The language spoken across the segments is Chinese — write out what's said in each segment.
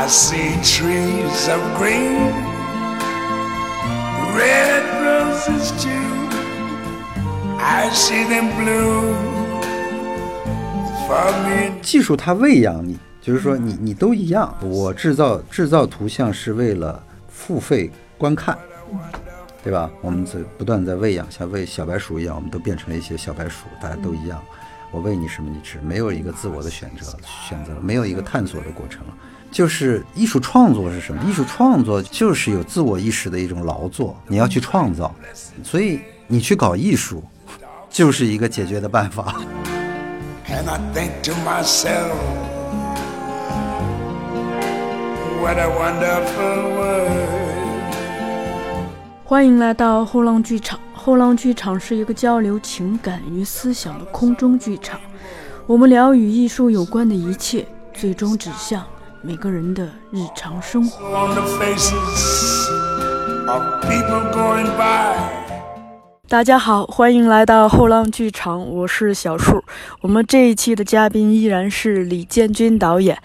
I see trees of green, red roses too. I see them bloom for me. 技术它喂养你，就是说你你都一样。我制造制造图像是为了付费观看，对吧？我们在不断在喂养，像喂小白鼠一样，我们都变成了一些小白鼠，大家都一样。我喂你什么你吃，没有一个自我的选择选择，没有一个探索的过程。就是艺术创作是什么？艺术创作就是有自我意识的一种劳作，你要去创造，所以你去搞艺术，就是一个解决的办法。And I think to myself, what a wonderful world. 欢迎来到后浪剧场。后浪剧场是一个交流情感与思想的空中剧场，我们聊与艺术有关的一切，最终指向每个人的日常生活。大家好，欢迎来到后浪剧场，我是小树。我们这一期的嘉宾依然是李建军导演，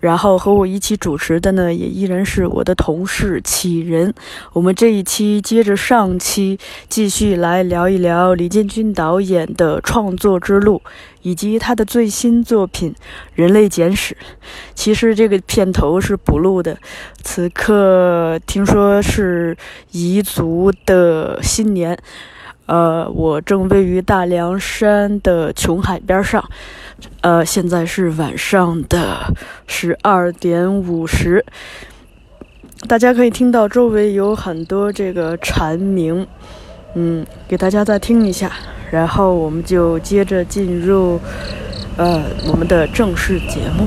然后和我一起主持的呢，也依然是我的同事启仁。我们这一期接着上期，继续来聊一聊李建军导演的创作之路，以及他的最新作品《人类简史》。其实这个片头是补录的，此刻听说是彝族的新年。呃，我正位于大凉山的琼海边上，呃，现在是晚上的十二点五十，大家可以听到周围有很多这个蝉鸣，嗯，给大家再听一下，然后我们就接着进入呃我们的正式节目。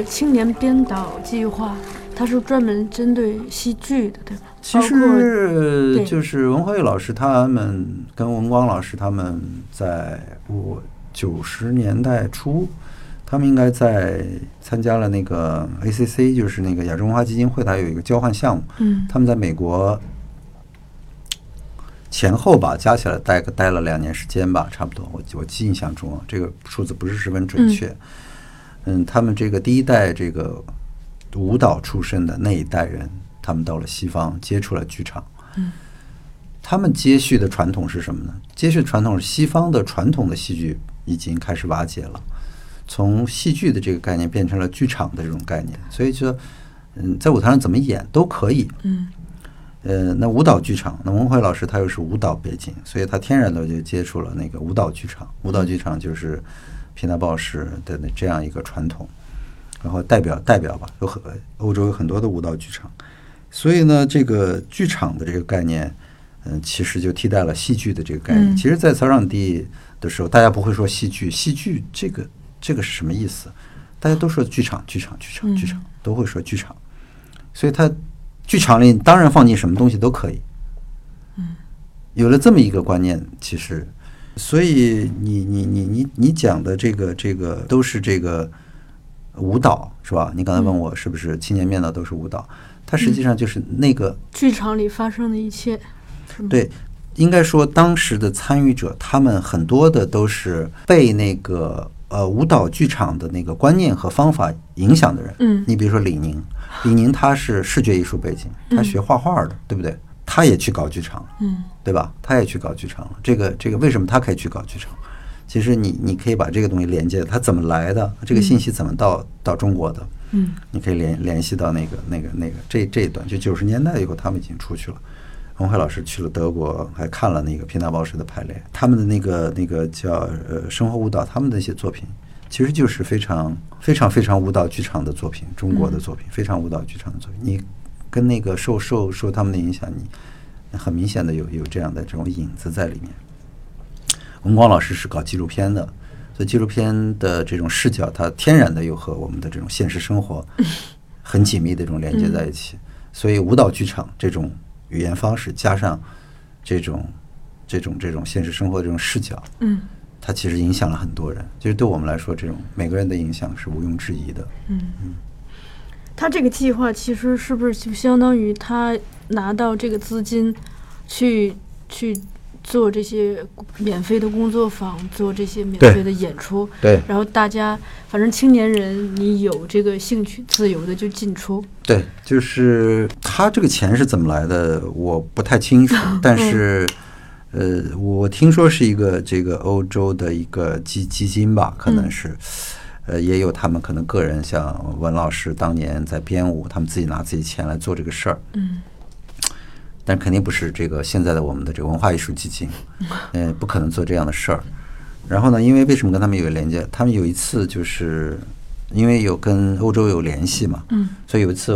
个青年编导计划，它是专门针对戏剧的，对吧？其实就是文慧老师他们跟文光老师他们在我九十年代初，他们应该在参加了那个 ACC，就是那个亚洲文化基金会，它有一个交换项目，嗯他们在美国前后吧，加起来待个待了两年时间吧，差不多。我我记印象中啊，这个数字不是十分准确。嗯他们这个第一代这个舞蹈出身的那一代人，他们到了西方接触了剧场。嗯，他们接续的传统是什么呢？接续的传统是西方的传统的戏剧已经开始瓦解了，从戏剧的这个概念变成了剧场的这种概念，所以说，嗯，在舞台上怎么演都可以。嗯呃，那舞蹈剧场，那文慧老师他又是舞蹈背景，所以他天然的就接触了那个舞蹈剧场。舞蹈剧场就是皮纳鲍什的那这样一个传统，然后代表代表吧，有很欧洲有很多的舞蹈剧场，所以呢，这个剧场的这个概念，嗯、其实就替代了戏剧的这个概念。嗯其实，在草场地的时候，大家不会说戏剧，戏剧这个这个是什么意思？大家都说剧场，剧场，剧场，剧场，都会说剧场。所以它剧场里当然放进什么东西都可以。嗯有了这么一个观念，其实，所以你你你你你讲的这个这个都是这个舞蹈是吧？你刚才问我是不是青年面的都是舞蹈？它实际上就是那个剧场里发生的一切，对，应该说当时的参与者，他们很多的都是被那个呃舞蹈剧场的那个观念和方法影响的人。嗯你比如说李宁，李宁他是视觉艺术背景，他学画画的，对不对？他也去搞剧场，嗯对吧？他也去搞剧场了。这个这个为什么他可以去搞剧场？其实你你可以把这个东西连接，他怎么来的？这个信息怎么到到中国的？嗯你可以联联系到那个那个那个这这一段，就九十年代以后，他们已经出去了。文慧老师去了德国，还看了那个皮纳鲍什的排练，他们的那个那个叫呃生活舞蹈，他们的一些作品，其实就是非常非常非常舞蹈剧场的作品，中国的作品，非常舞蹈剧场的作品。你跟那个受受受他们的影响，你很明显的有有这样的这种影子在里面。文光老师是搞纪录片的，所以纪录片的这种视角，它天然的又和我们的这种现实生活 很紧密的这种连接在一起。所以舞蹈剧场这种语言方式，加上这种这种这种现实生活的这种视角，嗯它其实影响了很多人。就是对我们来说，这种每个人的影响是毋庸置疑的。嗯嗯，他这个计划其实是不是就相当于他拿到这个资金去去做这些免费的工作坊，做这些免费的演出，对然后大家反正青年人你有这个兴趣，自由的就进出。对，就是他这个钱是怎么来的，我不太清楚，但是。呃，我听说是一个这个欧洲的一个基基金吧，可能是，呃，也有他们可能个人，像文老师当年在编舞，他们自己拿自己钱来做这个事儿，嗯但肯定不是这个现在的我们的这个文化艺术基金，嗯，不可能做这样的事儿。然后呢，因为为什么跟他们有连接？他们有一次就是因为有跟欧洲有联系嘛，嗯所以有一次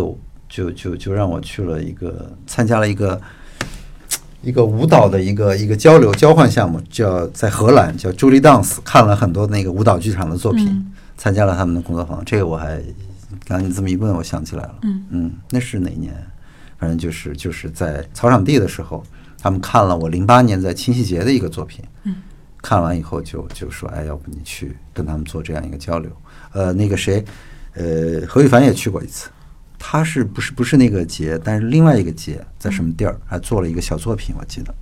就就就让我去了一个参加了一个一个舞蹈的一个一个交流交换项目，叫在荷兰叫 Julie Dance，看了很多那个舞蹈剧场的作品，嗯参加了他们的工作坊。这个我还刚你这么一问，我想起来了，嗯那是哪一年？反正就是就是在草场地的时候，他们看了我零八年在清溪节的一个作品，嗯看完以后就就说，哎，要不你去跟他们做这样一个交流？呃，那个谁，呃，何羽凡也去过一次，他是不是不是那个节，但是另外一个节在什么地儿还做了一个小作品，我记得，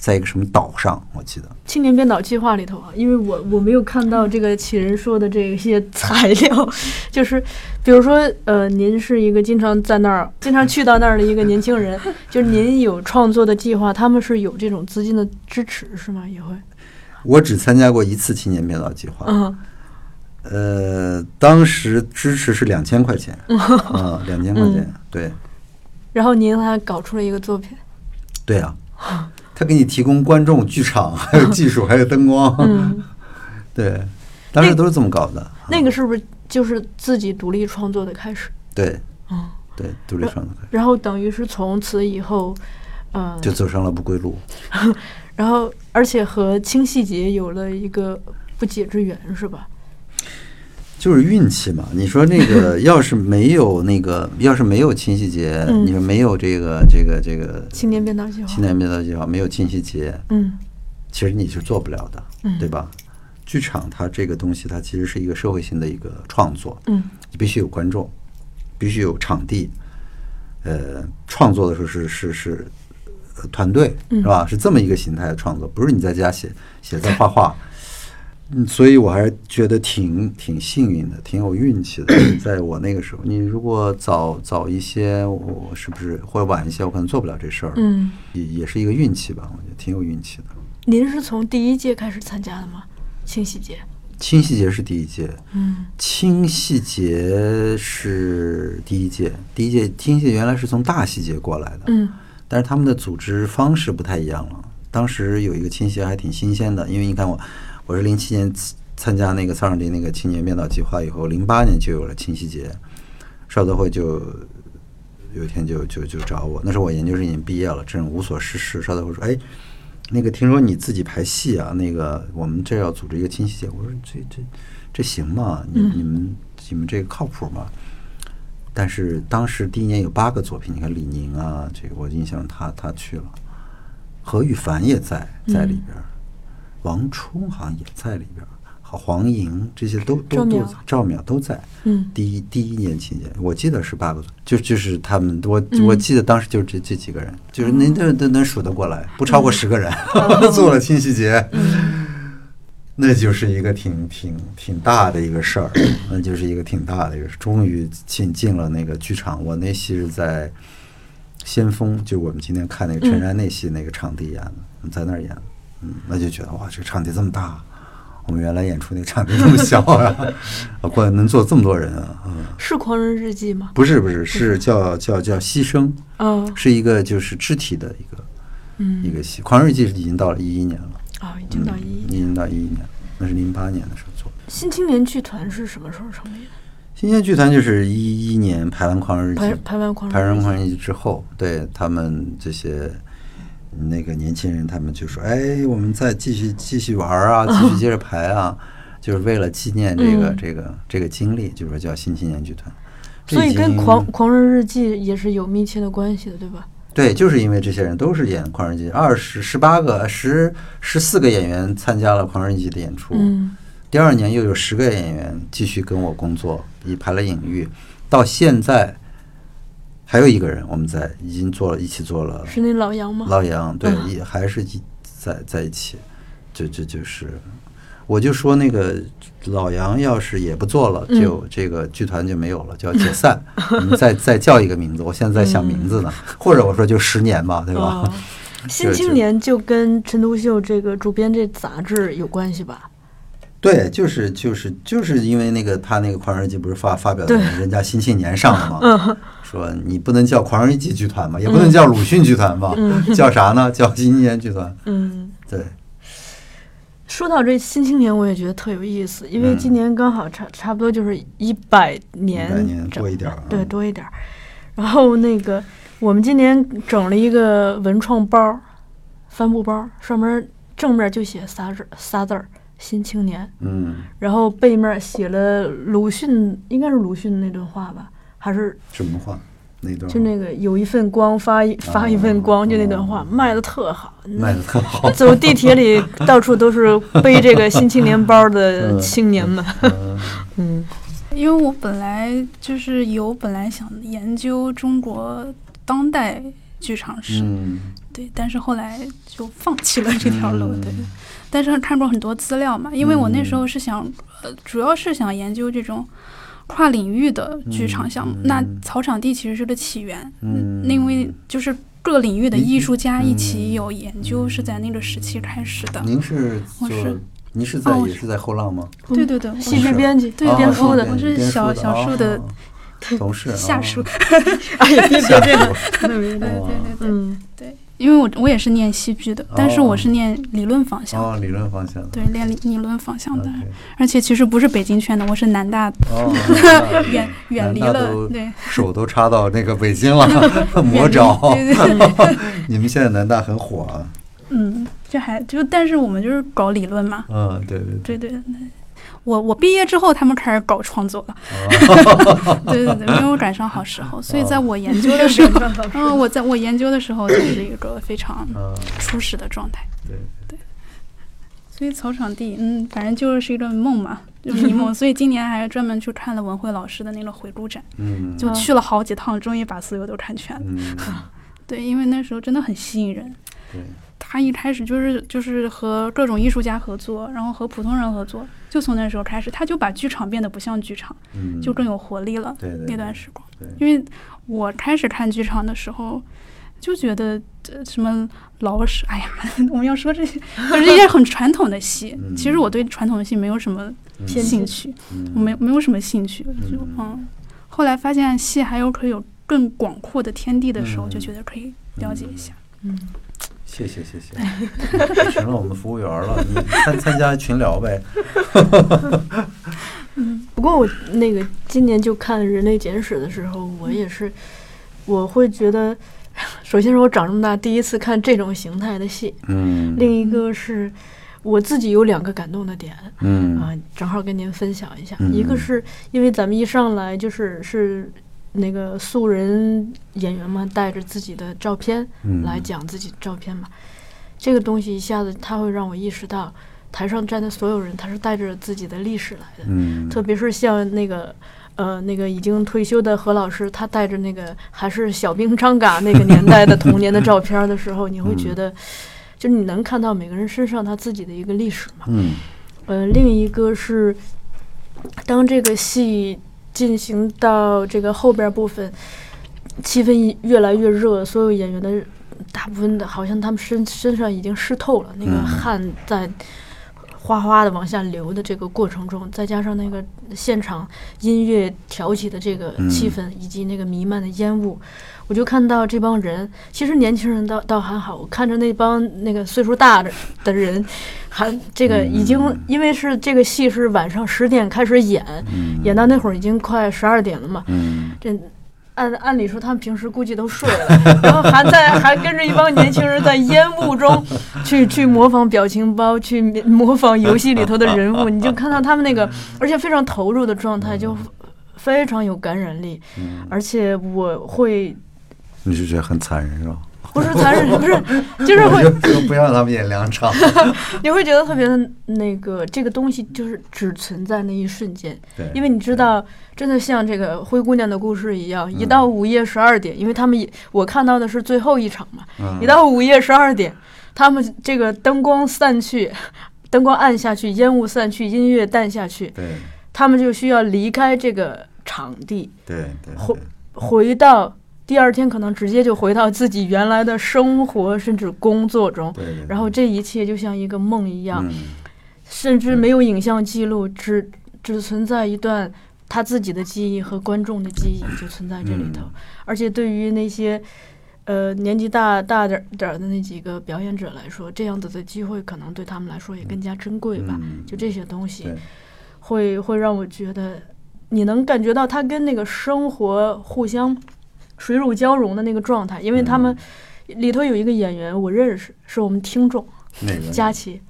在一个什么岛上，我记得。青年编导计划里头啊，因为我我没有看到这个启人说的这些材料，就是比如说呃，您是一个经常在那儿、经常去到那儿的一个年轻人，就是您有创作的计划，他们是有这种资金的支持是吗？也会，我只参加过一次青年编导计划，嗯。呃，当时支持是两千块钱，啊，两千块钱，对。然后您还搞出了一个作品，对啊，他给你提供观众、剧场，还有技术，还有灯光，嗯，对，当时都是这么搞的。那个是不是就是自己独立创作的开始？对嗯，对，独立创作开始然后等于是从此以后，呃，就走上了不归路。然后而且和清细节有了一个不解之缘，是吧？就是运气嘛，你说那个 要是没有那个，要是没有清晰节，嗯你说没有这个这个这个青年编导计划，青年编导计划，没有清晰节，嗯其实你是做不了的，嗯对吧？剧场它这个东西，它其实是一个社会性的一个创作，嗯你必须有观众，必须有场地，呃，创作的时候是是是呃团队嗯是吧？是这么一个形态的创作，不是你在家写写字画画。嗯，所以我还是觉得挺挺幸运的，挺有运气的。在我那个时候，你如果早早一些，我是不是或者晚一些，我可能做不了这事儿。嗯，也也是一个运气吧，我觉得挺有运气的。您是从第一届开始参加的吗？清洗节，清洗节是第一届，嗯清洗节是第一届，第一届清溪节原来是从大细节过来的，嗯但是他们的组织方式不太一样了。当时有一个清溪节还挺新鲜的，因为你看我，我是零七年参加那个草场地那个青年编导计划以后，零八年就有了清晰节，邵德惠就有一天就就就找我，那时候我研究生已经毕业了，正无所事事。邵德惠说：“哎，那个听说你自己排戏啊，那个我们这要组织一个清晰节。”我说：“这这这行吗？你你们你们这个靠谱吗？”但是当时第一年有八个作品，你看李宁啊，这个我印象他他去了，何羽凡也在在里边儿，王冲好像也在里边儿，好黄莹这些都都都在赵淼都在。嗯。第一第一年期间，我记得是八个，就就是他们，我嗯。我记得当时就是这这几个人，就是您都都能数得过来，不超过十个人，做了清溪节，那就是一个挺挺挺大的一个事儿，那就是一个挺大的一个，终于进进了那个剧场。我那戏是在先锋，就我们今天看那个陈然那戏那个场地演的，在那儿演的，嗯，那就觉得哇，这个场地这么大。我们原来演出那个场地这么小啊，啊，过来能坐这么多人啊，嗯，是《狂人日记》吗？不是不是，是叫叫叫牺牲，哦，是一个就是肢体的一个嗯一个戏，《狂人日记》已经到了一一年了，啊，已经到一一年。已经到一一年了，那是零八年的时候做的。新青年剧团是什么时候成立的？新鲜剧团就是一一年排完《狂人日记排》排完《狂排完《人日记》之后，对他们这些那个年轻人，他们就说：“哎，我们再继续继续玩儿啊，继续接着排啊。”就是为了纪念这个、嗯这个这个经历，就是说叫新青年剧团。所以跟狂《狂人日记》也是有密切的关系的，对吧？对，就是因为这些人都是演《狂人日记》，二十十八个十十四个演员参加了《狂人日记》的演出。嗯第二年又有十个演员继续跟我工作，以排了影域，到现在还有一个人，我们在已经做了一起做了是那老杨吗？老杨，对，嗯也还是一在在一起，就就就是，我就说那个老杨要是也不做了，嗯就这个剧团就没有了，就要解散。我们再再叫一个名字，我现在在想名字呢，或者我说就十年吧，对吧？哦 新青年就跟陈独秀这个主编这杂志有关系吧？对，就是就是就是因为那个他那个《狂人日记》不是发发表在人家《新青年》上了吗，嗯说你不能叫《狂人日记》剧团嘛，也不能叫鲁迅剧团嘛，叫啥呢？叫新青年剧团。嗯。对，说到这新青年，我也觉得特有意思，因为嗯今年刚好差差不多就是一百年，100年整多一点对，多一点。然后那个我们今年整了一个文创包，帆布包，上面正面就写仨字仨字儿“新青年。嗯，”，然后背面写了鲁迅，应该是鲁迅那段话吧，还是什么话？那段？就那个有一份光发一发一份光，就那段话哦卖的特好，卖的特好。走地铁里到处都是背这个新青年包的嗯青年们。嗯嗯。因为我本来就是有本来想研究中国当代剧场史，嗯。对，但是后来就放弃了这条路，嗯。对。但是看过很多资料嘛，因为我那时候是想，呃，主要是想研究这种跨领域的剧场项目。嗯那草场地其实是个起源，嗯因为就是各领域的艺术家一起嗯有研究，是在那个时期开始的。您是我是您是在也是在后浪吗？对对对，我戏剧是编辑，对哦编书的我是小小树的哦 同事下属。哦 哎呀，别别下这样，属对对对对对对嗯，对，因为我我也是念戏剧的，但是我是念理论方向，哦，理论方向。对，练理理论方向的而且其实不是北京圈的，我是南大 远远离了对，手都插到那个北京了，魔爪。你们现在南大很火啊。嗯，这还就但是我们就是搞理论嘛，嗯，对对对。对对。对我我毕业之后，他们开始搞创作了，哦对对对，没有赶上好时候，所以在我研究的时候，嗯，我在我研究的时候就是一个非常嗯，初始的状态。对对，所以草场地，嗯，反正就是一个梦嘛，就是一梦。所以今年还专门去看了文慧老师的那个回顾展，嗯，就去了好几趟，终于把所有都看全了。嗯，对，因为那时候真的很吸引人。对，他一开始就是就是和各种艺术家合作，然后和普通人合作，就从那时候开始，他就把剧场变得不像剧场，嗯，就更有活力了。对对那段时光，因为我开始看剧场的时候，就觉得这什么老舍，哎呀，我们要说这些，就是一些很传统的戏。嗯其实我对传统的戏没有什么嗯兴趣，嗯我没没有什么兴趣，就嗯嗯。后来发现戏还有可以有更广阔的天地的时候，嗯就觉得可以了解一下。嗯，谢谢谢谢，成 了我们服务员了，你参参加群聊呗。不过我那个今年就看《人类简史》的时候，我也是，我会觉得，首先是我长这么大第一次看这种形态的戏，嗯另一个是我自己有两个感动的点嗯啊，正好跟您分享一下。嗯一个是因为咱们一上来就是是那个素人演员嘛，带着自己的照片嗯来讲自己的照片嘛，这个东西一下子他会让我意识到，台上站的所有人他是带着自己的历史来的。嗯，特别是像那个呃那个已经退休的何老师，他带着那个还是小兵张嘎那个年代的童年的照片的时候，你会觉得，就是你能看到每个人身上他自己的一个历史嘛。嗯呃，另一个是当这个戏进行到这个后边部分，气氛越来越热，所有演员的大部分的好像他们身身上已经湿透了，那个嗯。汗在哗哗的往下流的这个过程中，再加上那个现场音乐挑起的这个气嗯氛，以及那个弥漫的烟雾，我就看到这帮人，其实年轻人倒倒还好，我看着那帮那个岁数大的的人，还这个已经嗯因为是这个戏是晚上十点开始演，嗯演到那会儿已经快十二点了嘛，嗯这按按理说他们平时估计都睡了，然后还在还跟着一帮年轻人在烟雾中去去模仿表情包，去模仿游戏里头的人物，你就看到他们那个，而且非常投入的状态，就非常有感染力。嗯而且我会你就觉得很残忍是吧？不是残忍，不是，就是会就不要让他们演两场。你会觉得特别的那个，这个东西就是只存在那一瞬间，对，因为你知道，真的像这个灰姑娘的故事一样，一嗯到午夜十二点，因为他们也我看到的是最后一场嘛，嗯。一到午夜十二点，他们这个灯光散去，灯光暗下去，烟雾散去，音乐淡下去，对。他们就需要离开这个场地，对对后对回到第二天可能直接就回到自己原来的生活甚至工作中，对对，然后这一切就像一个梦一样，嗯。甚至没有影像记录，只只存在一段他自己的记忆和观众的记忆就存在这里头。嗯。而且对于那些呃年纪大大点儿点儿的那几个表演者来说，这样子的机会可能对他们来说也更加珍贵吧。嗯。就这些东西对。会会让我觉得，你能感觉到他跟那个生活互相水乳交融的那个状态，因为他们里头有一个演员我认识，是我们听众哪个佳琪。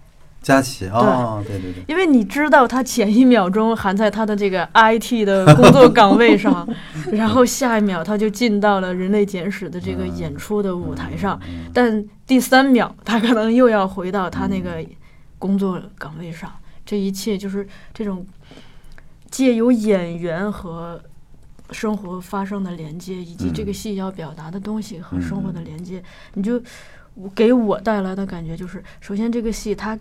佳琪哦，对对对，因为你知道他前一秒钟还在他的这个 IT 的工作岗位上，然后下一秒他就进到了《人类简史》的这个演出的舞台上，嗯但第三秒他可能又要回到他那个工作岗位上。这一切就是这种借由演员和生活发生的连接，以及这个嗯。戏要表达的东西和生活的连接，你就我给我带来的感觉就是，首先这个戏它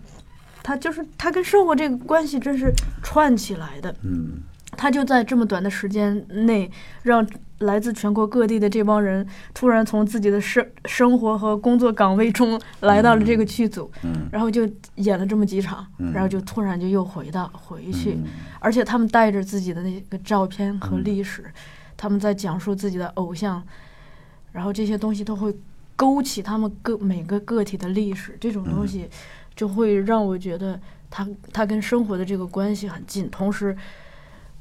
它就是它跟生活这个关系真是串起来的，嗯。它就在这么短的时间内，让来自全国各地的这帮人突然从自己的生生活和工作岗位中来到了这个剧组，嗯。然后就演了这么几场，嗯。然后就突然就又回到回去，嗯。而且他们带着自己的那个照片和历史，他们在讲述自己的偶像，然后这些东西都会勾起他们个每个个体的历史，这种东西就会让我觉得他他跟生活的这个关系很近，同时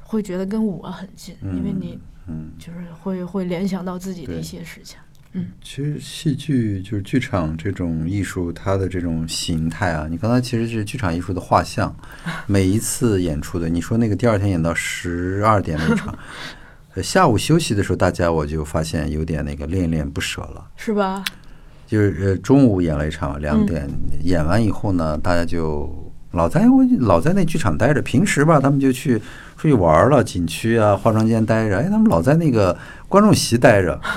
会觉得跟我很近，因为你嗯。就是会会联想到自己的一些事情。嗯其实戏剧就是剧场这种艺术，它的这种形态啊，你刚才其实是剧场艺术的画像。每一次演出的，你说那个第二天演到十二点那场，呃下午休息的时候，大家我就发现有点那个恋恋不舍了。是吧？就是呃中午演了一场，两点、演完以后呢，大家就老在我老在那剧场待着。平时吧，他们就去出去玩了，景区啊、化妆间待着。哎，他们老在那个观众席待着。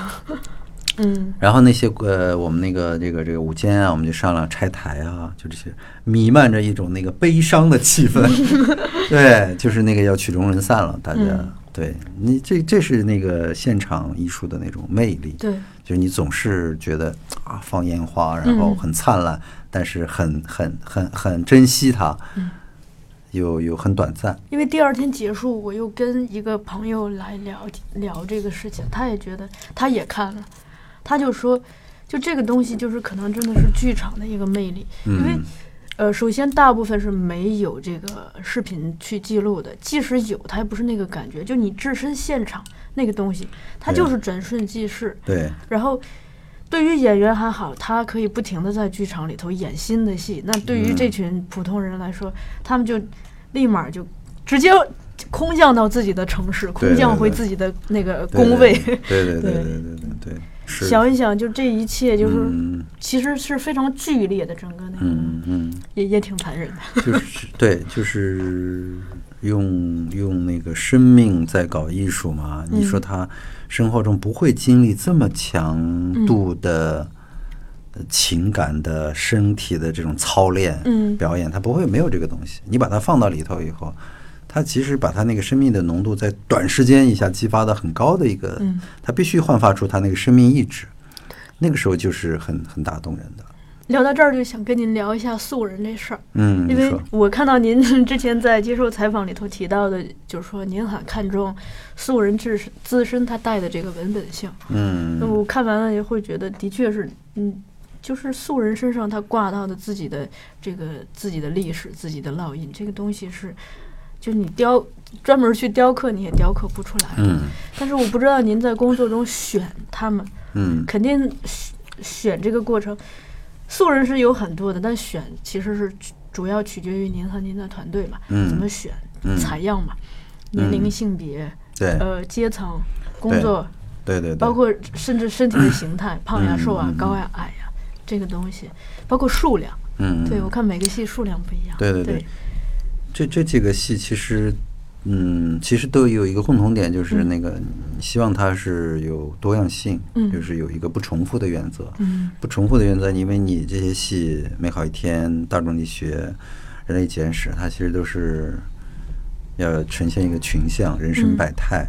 嗯然后那些呃，我们那个这个这个午间啊，我们就商量拆台啊，就这些弥漫着一种那个悲伤的气氛。对，就是那个要曲终人散了，大家、嗯对你这这是那个现场艺术的那种魅力。对，就是你总是觉得啊，放烟花，然后嗯很灿烂，但是很很很很珍惜它，嗯又又很短暂。因为第二天结束，我又跟一个朋友来聊聊这个事情，他也觉得他也看了，他就说，就这个东西就是可能真的是剧场的一个魅力，因为嗯呃，首先大部分是没有这个视频去记录的，即使有，它也不是那个感觉，就你置身现场那个东西，它就是转瞬即逝。对，然后，对于演员还好他可以不停的在剧场里头演新的戏那对于这群普通人来说他们就立马就直接空降到自己的城市空降回自己的那个工位。对对对对对想一想就这一切就是其实是非常剧烈的整个那个嗯嗯也也挺残忍的就是对就是用用那个生命在搞艺术嘛。你说嗯他生活中不会经历这么强度的呃情感的、身体的这种操练、嗯表演，他不会没有这个东西。你把它放到里头以后，他其实把他那个生命的浓度在短时间一下激发的很高的一个，嗯他必须焕发出他那个生命意志。那个时候就是很很打动人的。聊到这儿，就想跟您聊一下素人这事儿，嗯，因为我看到您 之前在接受采访里头提到的，就是说您很看重素人自身自身他带的这个文本性。嗯那我看完了也会觉得，的确是，嗯，就是素人身上他挂到的自己的这个自己的历史、自己的烙印，这个东西是，就你雕专门去雕刻，你也雕刻不出来。嗯但是我不知道您在工作中选他们，嗯肯定选选这个过程，素人是有很多的，但选其实是主主要取决于您和您的团队嘛，嗯怎么选，嗯采样嘛，年龄、嗯性别，对呃，阶层、工作对对对，包括甚至身体的形态，胖呀、嗯瘦啊嗯、高呀、矮呀，这个东西，包括数量。嗯，对我看每个戏数量不一样。对对对对这这几个戏其实，嗯，其实都有一个共同点，就是那个希望它是有多样性，嗯就是有一个不重复的原则。嗯不重复的原则，因为你这些戏《美好一天》《大众力学》《人类简史》，它其实都是要呈现一个群像、人生百态。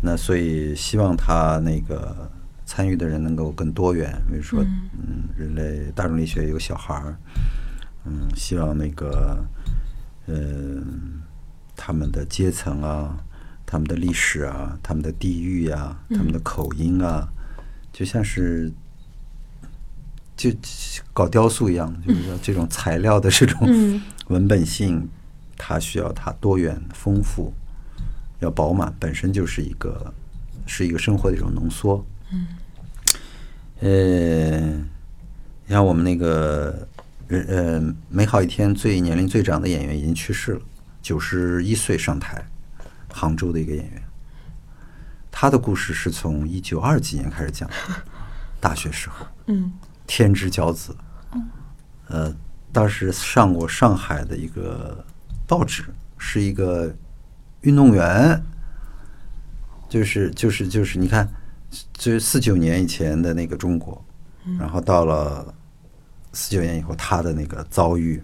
那所以希望他那个参与的人能够更多元，比如说，嗯，人类大众力学有小孩儿，嗯，希望那个，嗯、他们的阶层啊，他们的历史啊，他们的地域啊、他们的口音啊，就像是就搞雕塑一样，就是说这种材料的这种嗯。文本性，它需要它多元丰富，要饱满，本身就是一个是一个生活的一种浓缩。嗯，呃，你看我们那个呃，美好一天最年龄最长的演员已经去世了，九十一岁上台，杭州的一个演员。他的故事是从一九二几年开始讲的，大学时候。嗯天之骄子，呃，当时上过上海的一个报纸，是一个运动员，就是就是就是，你看，就是四九年以前的那个中国，然后到了四九年以后他的那个遭遇，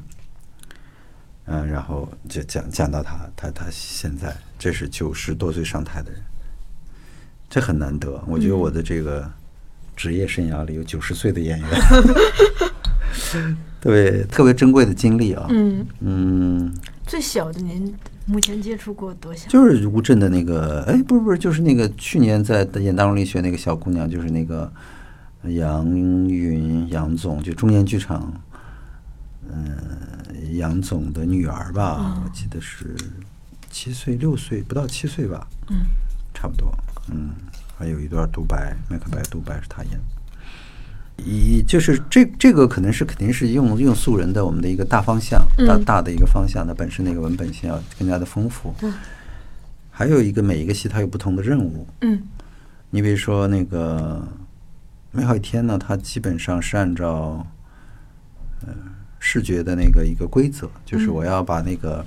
嗯、然后就讲讲到他他他现在这是九十多岁上台的人，这很难得，我觉得我的这个。职业生涯里有九十岁的演员，特别特别珍贵的经历啊。嗯，嗯，最小的您目前接触过多小？就是乌镇的那个，哎，不是不是，就是那个去年在演大众力学那个小姑娘，就是那个杨云杨总，就中研剧场，嗯、杨总的女儿吧，我记得是七岁六岁，不到七岁吧，嗯，差不多，嗯，还有一段独白，麦克白独白是他演。的。一就是这这个可能是肯定是用用素人的我们的一个大方向，大大的一个方向，它本身那个文本性要更加的丰富。嗯，还有一个每一个戏它有不同的任务。嗯。你比如说那个《美好一天》呢，它基本上是按照呃视觉的那个一个规则，就是我要把那个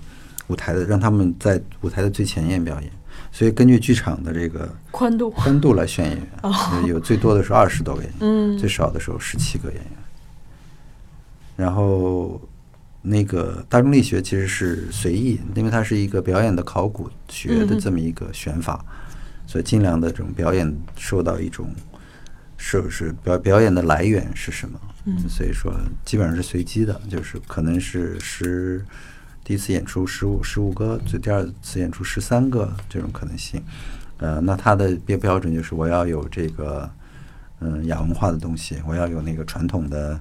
舞台的让他们在舞台的最前沿表演，所以根据剧场的这个宽度。宽度来选演员，有有最多的时候二十多个演员，嗯。最少的时候十七个演员。然后那个大众力学其实是随意，因为它是一个表演的考古学的这么一个选法，所以尽量的这种表演受到一种是是表表演的来源是什么，所以说基本上是随机的，就是可能是十第一次演出十五十五个，就第二次演出十三个这种可能性。呃，那他的标标准就是我要有这个嗯亚文化的东西，我要有那个传统的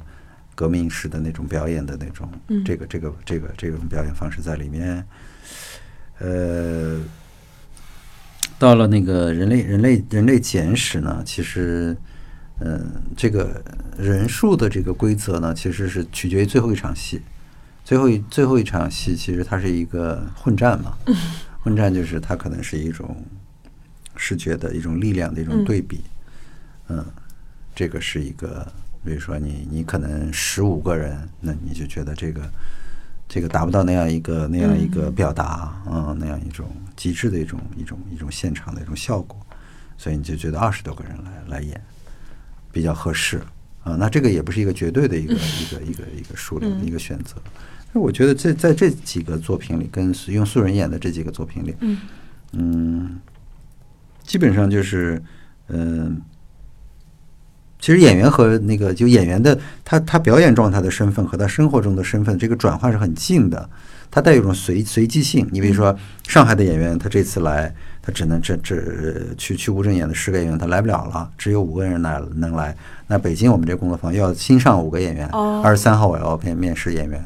革命式的那种表演的那种、这个这个这个这种表演方式在里面。呃，到了那个人类人类人类简史呢，其实嗯、这个人数的这个规则呢，其实是取决于最后一场戏。最后一最后一场戏，其实它是一个混战嘛，混战就是它可能是一种视觉的一种力量的一种对比，嗯，这个是一个，比如说你你可能十五个人，那你就觉得这个这个达不到那样一个那样一个表达，嗯，那样一种极致的一种一种一种现场的一种效果，所以你就觉得二十多个人来来演比较合适啊。那这个也不是一个绝对的一个一个一个一个数量一个选择。那我觉得这在这几个作品里，跟用素人演的这几个作品里，嗯嗯，基本上就是，嗯、其实演员和那个就演员的他他表演状态的身份和他生活中的身份这个转换是很近的，它带有一种随随机性。你比如说上海的演员，他这次来，他只能这这去去乌镇演的十个演员，他来不了了，只有五个人来能来。那北京我们这工作坊要新上五个演员，哦二十三号我要面面试演员。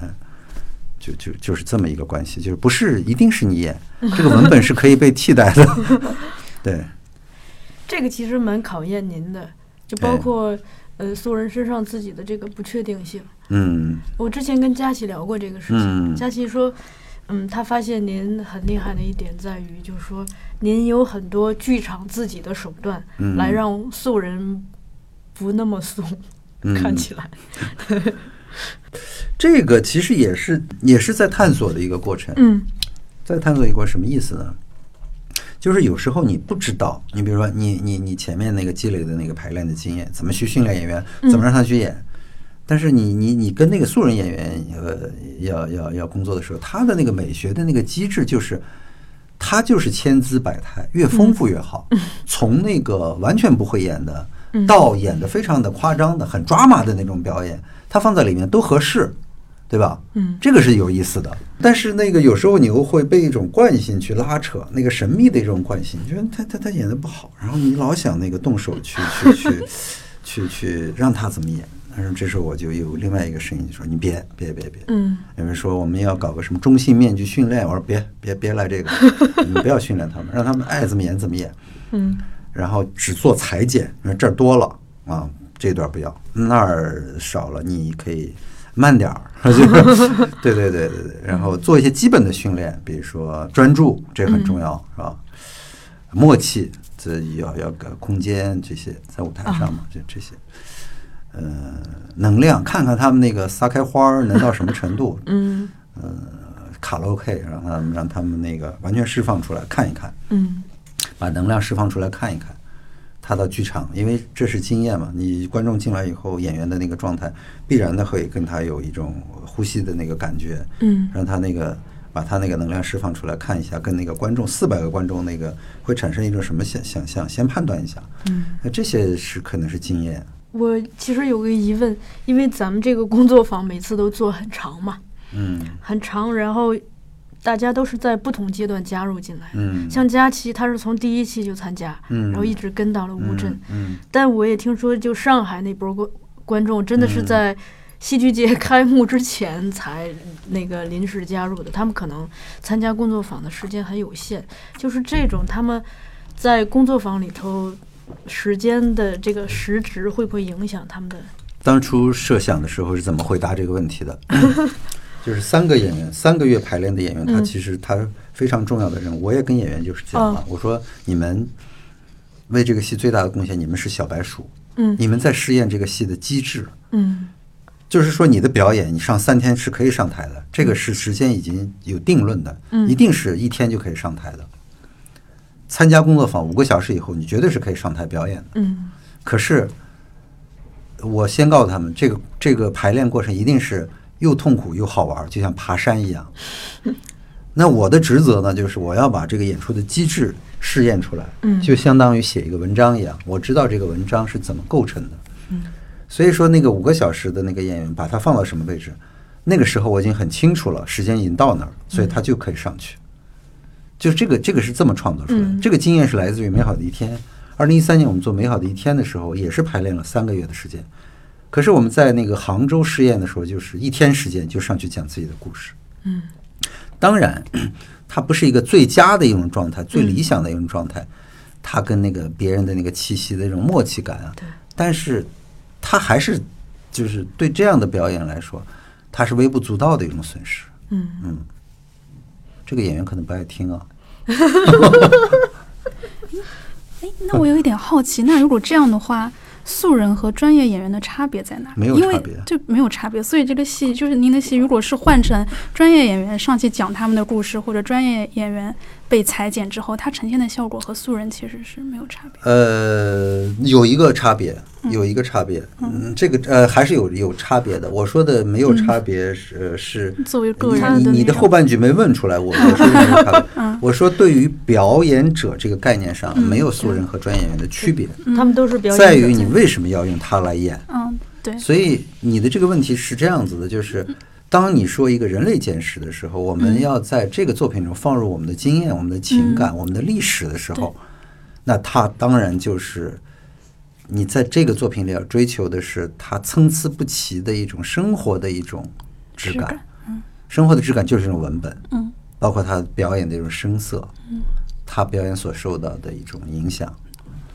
就就就是这么一个关系，就是不是一定是你演，这个文本是可以被替代的，对，这个其实蛮考验您的，就包括呃素人身上自己的这个不确定性。嗯我之前跟佳琪聊过这个事情，嗯佳琪说，嗯，他发现您很厉害的一点在于，就是说您有很多剧场自己的手段，嗯来让素人不那么素，嗯 看起来。这个其实也是也是在探索的一个过程。嗯在探索一个什么意思呢？就是有时候你不知道，你比如说你你你前面那个积累的那个排练的经验，怎么去训练演员，怎么让他去演。但是你你你跟那个素人演员呃要要要工作的时候，他的那个美学的那个机制就是，他就是千姿百态，越丰富越好。从那个完全不会演的，到演的非常的夸张的、很抓马的那种表演，他放在里面都合适。对吧？嗯，这个是有意思的。但是那个有时候你又会被一种惯性去拉扯，那个神秘的一种惯性，你觉得他他他演的不好，然后你老想那个动手去去 去去去让他怎么演。但是这时候我就有另外一个声音说：“你别别别别。”嗯，有人说我们要搞个什么中性面具训练，我说别别别来这个，你不要训练他们，让他们爱怎么演怎么演。嗯，然后只做裁剪，这儿多了啊，这段不要，那儿少了，你可以慢点儿，就是对对对对对，然后做一些基本的训练，比如说专注，这很重要，是吧？默契，这要要个空间这些，在舞台上嘛，就这些，呃，能量，看看他们那个撒开花儿能到什么程度，嗯 卡拉 OK，让他们让他们那个完全释放出来，看一看。嗯把能量释放出来看一看。他到剧场，因为这是经验嘛，你观众进来以后，演员的那个状态必然的会跟他有一种呼吸的那个感觉，嗯让他那个把他那个能量释放出来，看一下跟那个观众四百个观众那个会产生一种什么想想象，先判断一下。嗯，那这些是可能是经验。我其实有个疑问，因为咱们这个工作坊每次都做很长嘛，嗯很长，然后大家都是在不同阶段加入进来。嗯，像佳琪，他是从第一期就参加，嗯然后一直跟到了乌镇。嗯但我也听说，就上海那波观观众真的是嗯在戏剧节开幕之前才那个临时加入的，他们可能参加工作坊的时间很有限。就是这种他们在工作坊里头时间的这个时值会不会影响他们的？当初设想的时候是怎么回答这个问题的？就是三个演员，三个月排练的演员，他嗯其实他非常重要的任务。我也跟演员就是讲了哦，我说你们为这个戏最大的贡献，你们是小白鼠，嗯你们在试验这个戏的机制。嗯就是说，你的表演，你上三天是可以上台的，这个是时间已经有定论的，嗯一定是一天就可以上台的。参加工作坊五个小时以后，你绝对是可以上台表演的。嗯可是，我先告诉他们，这个这个排练过程一定是又痛苦又好玩，就像爬山一样。那我的职责呢，就是我要把这个演出的机制试验出来，嗯就相当于写一个文章一样，我知道这个文章是怎么构成的。嗯所以说，那个五个小时的那个演员，把它放到什么位置，那个时候我已经很清楚了，时间已经到那儿，所以他就可以上去。就这个，这个是这么创作出来的。嗯这个经验是来自于《美好的一天》。二零一三年我们做《美好的一天》的时候，也是排练了三个月的时间。可是我们在那个杭州试验的时候，就是一天时间就上去讲自己的故事。嗯，当然，它不是一个最佳的一种状态，最理想的一种状态。它跟那个别人的那个气息的这种默契感啊，对，但是它还是就是对这样的表演来说，它是微不足道的一种损失。嗯嗯，这个演员可能不爱听啊。哎，那我有一点好奇，那如果这样的话，素人和专业演员的差别在哪？因为没有差别就没有差别，所以这个戏就是您的戏，如果是换成专业演员上去讲他们的故事，或者专业演员被裁剪之后，它呈现的效果和素人其实是没有差别。呃，有一个差别，有一个差别，嗯，这个呃还是有有差别的。我说的没有差别是、呃是作为个你人的你你的后半句没问出来，我 我说的没有差别。嗯我说对于表演者这个概念上，没有素人和专业演员的区别，他们都是表演者在于你为什么要用他来演。嗯，对，所以你的这个问题是这样子的，就是当你说一个人类简史的时候，我们要在这个作品中放入我们的经验、我们的情感、我们的历史的时候，那它当然就是你在这个作品里要追求的是它参差不齐的一种生活的一种质感。生活的质感就是这种文本，嗯，包括他表演的一种声色，嗯，他表演所受到的一种影响，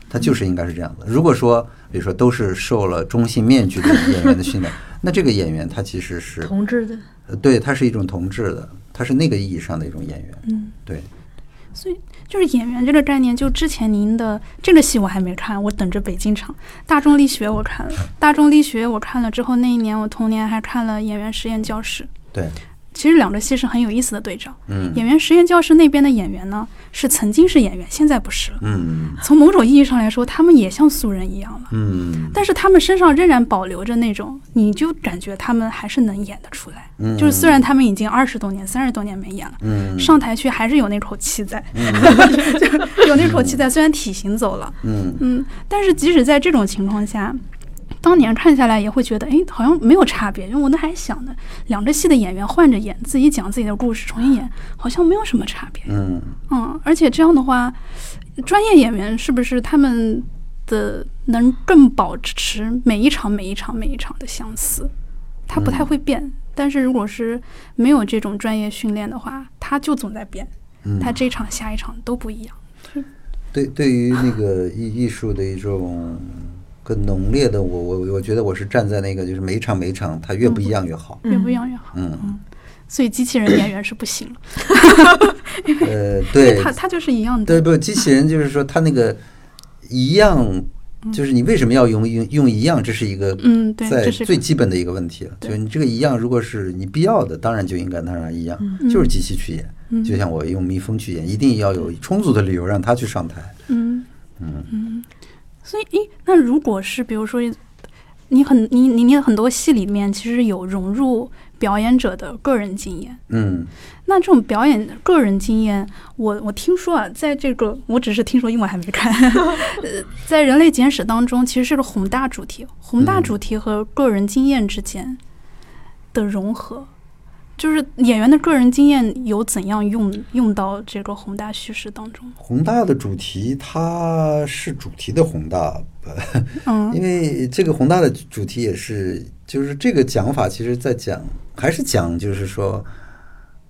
他就是应该是这样的。如果说，比如说都是受了中性面具的演员的训练，那这个演员他其实是同志的，呃对，他是一种同志的，他是那个意义上的一种演员。嗯，对，所以就是演员这个概念，就之前您的这个戏我还没看，我等着北京场。大众力学我看了，大众力学我看了之后，那一年我同年还看了演员实验教室。对，其实两个戏是很有意思的对照。嗯。演员实验教室那边的演员呢，是曾经是演员，现在不是了。嗯。从某种意义上来说，他们也像素人一样了，嗯。但是他们身上仍然保留着那种，你就感觉他们还是能演得出来。嗯，就是虽然他们已经二十多年、三十多年没演了，嗯。上台去还是有那口气在，就有那口气在。虽然体型走了，嗯。嗯，但是即使在这种情况下，当年看下来也会觉得，哎，好像没有差别。因为我那还想呢，两个戏的演员换着演，自己讲自己的故事，重新演，好像没有什么差别。嗯嗯，而且这样的话，专业演员是不是他们的能更保持每一场、每一场、每一场的相似？他不太会变。但是如果是没有这种专业训练的话，他就总在变，嗯，他这一场下一场都不一样。对，对于那个艺艺术的一种更浓烈的，我我我觉得我是站在那个，就是每一场每一场，它越不一样越好。越不一样越好。嗯，所以机器人演员是不行了，呃，对，他他就是一样的。对不？机器人就是说，它那个一样，就是你为什么要用用用一样？这是一个嗯，对，在这是最基本的一个问题了。就是你这个一样，如果是你必要的，当然就应该让它一样，就是机器去演。嗯就像我用蜜蜂去演，一定要有充足的理由让它去上台。嗯嗯嗯，所以诶，那如果是比如说你很你你你很多戏里面其实有融入表演者的个人经验，嗯。那这种表演个人经验，我我听说啊，在这个我只是听说，因为我还没看，呃，在《人类简史》当中，其实是个宏大主题，宏大嗯。主题和个人经验之间的融合，就是演员的个人经验有怎样用用到这个宏大叙事当中？宏大的主题，它是主题的宏大，呃嗯因为这个宏大的主题也是，就是这个讲法，其实在讲，还是讲，就是说，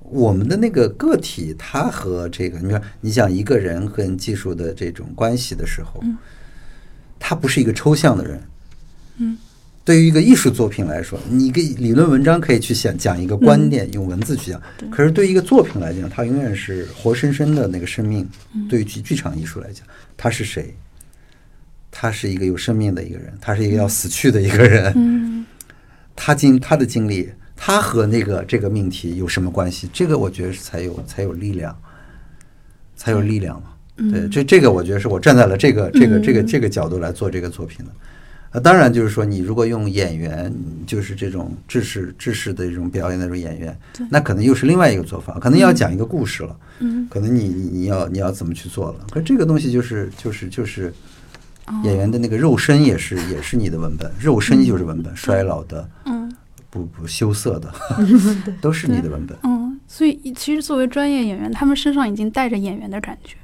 我们的那个个体，他和这个，你说，你讲一个人跟技术的这种关系的时候，他不是一个抽象的人，嗯，对于一个艺术作品来说，你一个理论文章可以去想讲一个观嗯点，用文字去讲，可是对于一个作品来讲，它永远是活生生的那个生命。嗯对于剧剧场艺术来讲，他是谁？他是一个有生命的一个人，他是一个要死去的一个人。嗯 他经他的经历，他和那个这个命题有什么关系？这个我觉得是才有才有力量，才有力量嘛。对，这这个我觉得是我站在了这个这个这个这个角度来做这个作品的。呃，当然就是说，你如果用演员，就是这种制式制式的这种表演的这种演员，那可能又是另外一个做法，可能要讲一个故事了。嗯可能你你你要你要怎么去做了？可这个东西就是就是就是哦演员的那个肉身也是也是你的文本，肉身就是文本，衰老的嗯不不羞涩的，都是你的文本。嗯，所以其实作为专业演员，他们身上已经带着演员的感觉。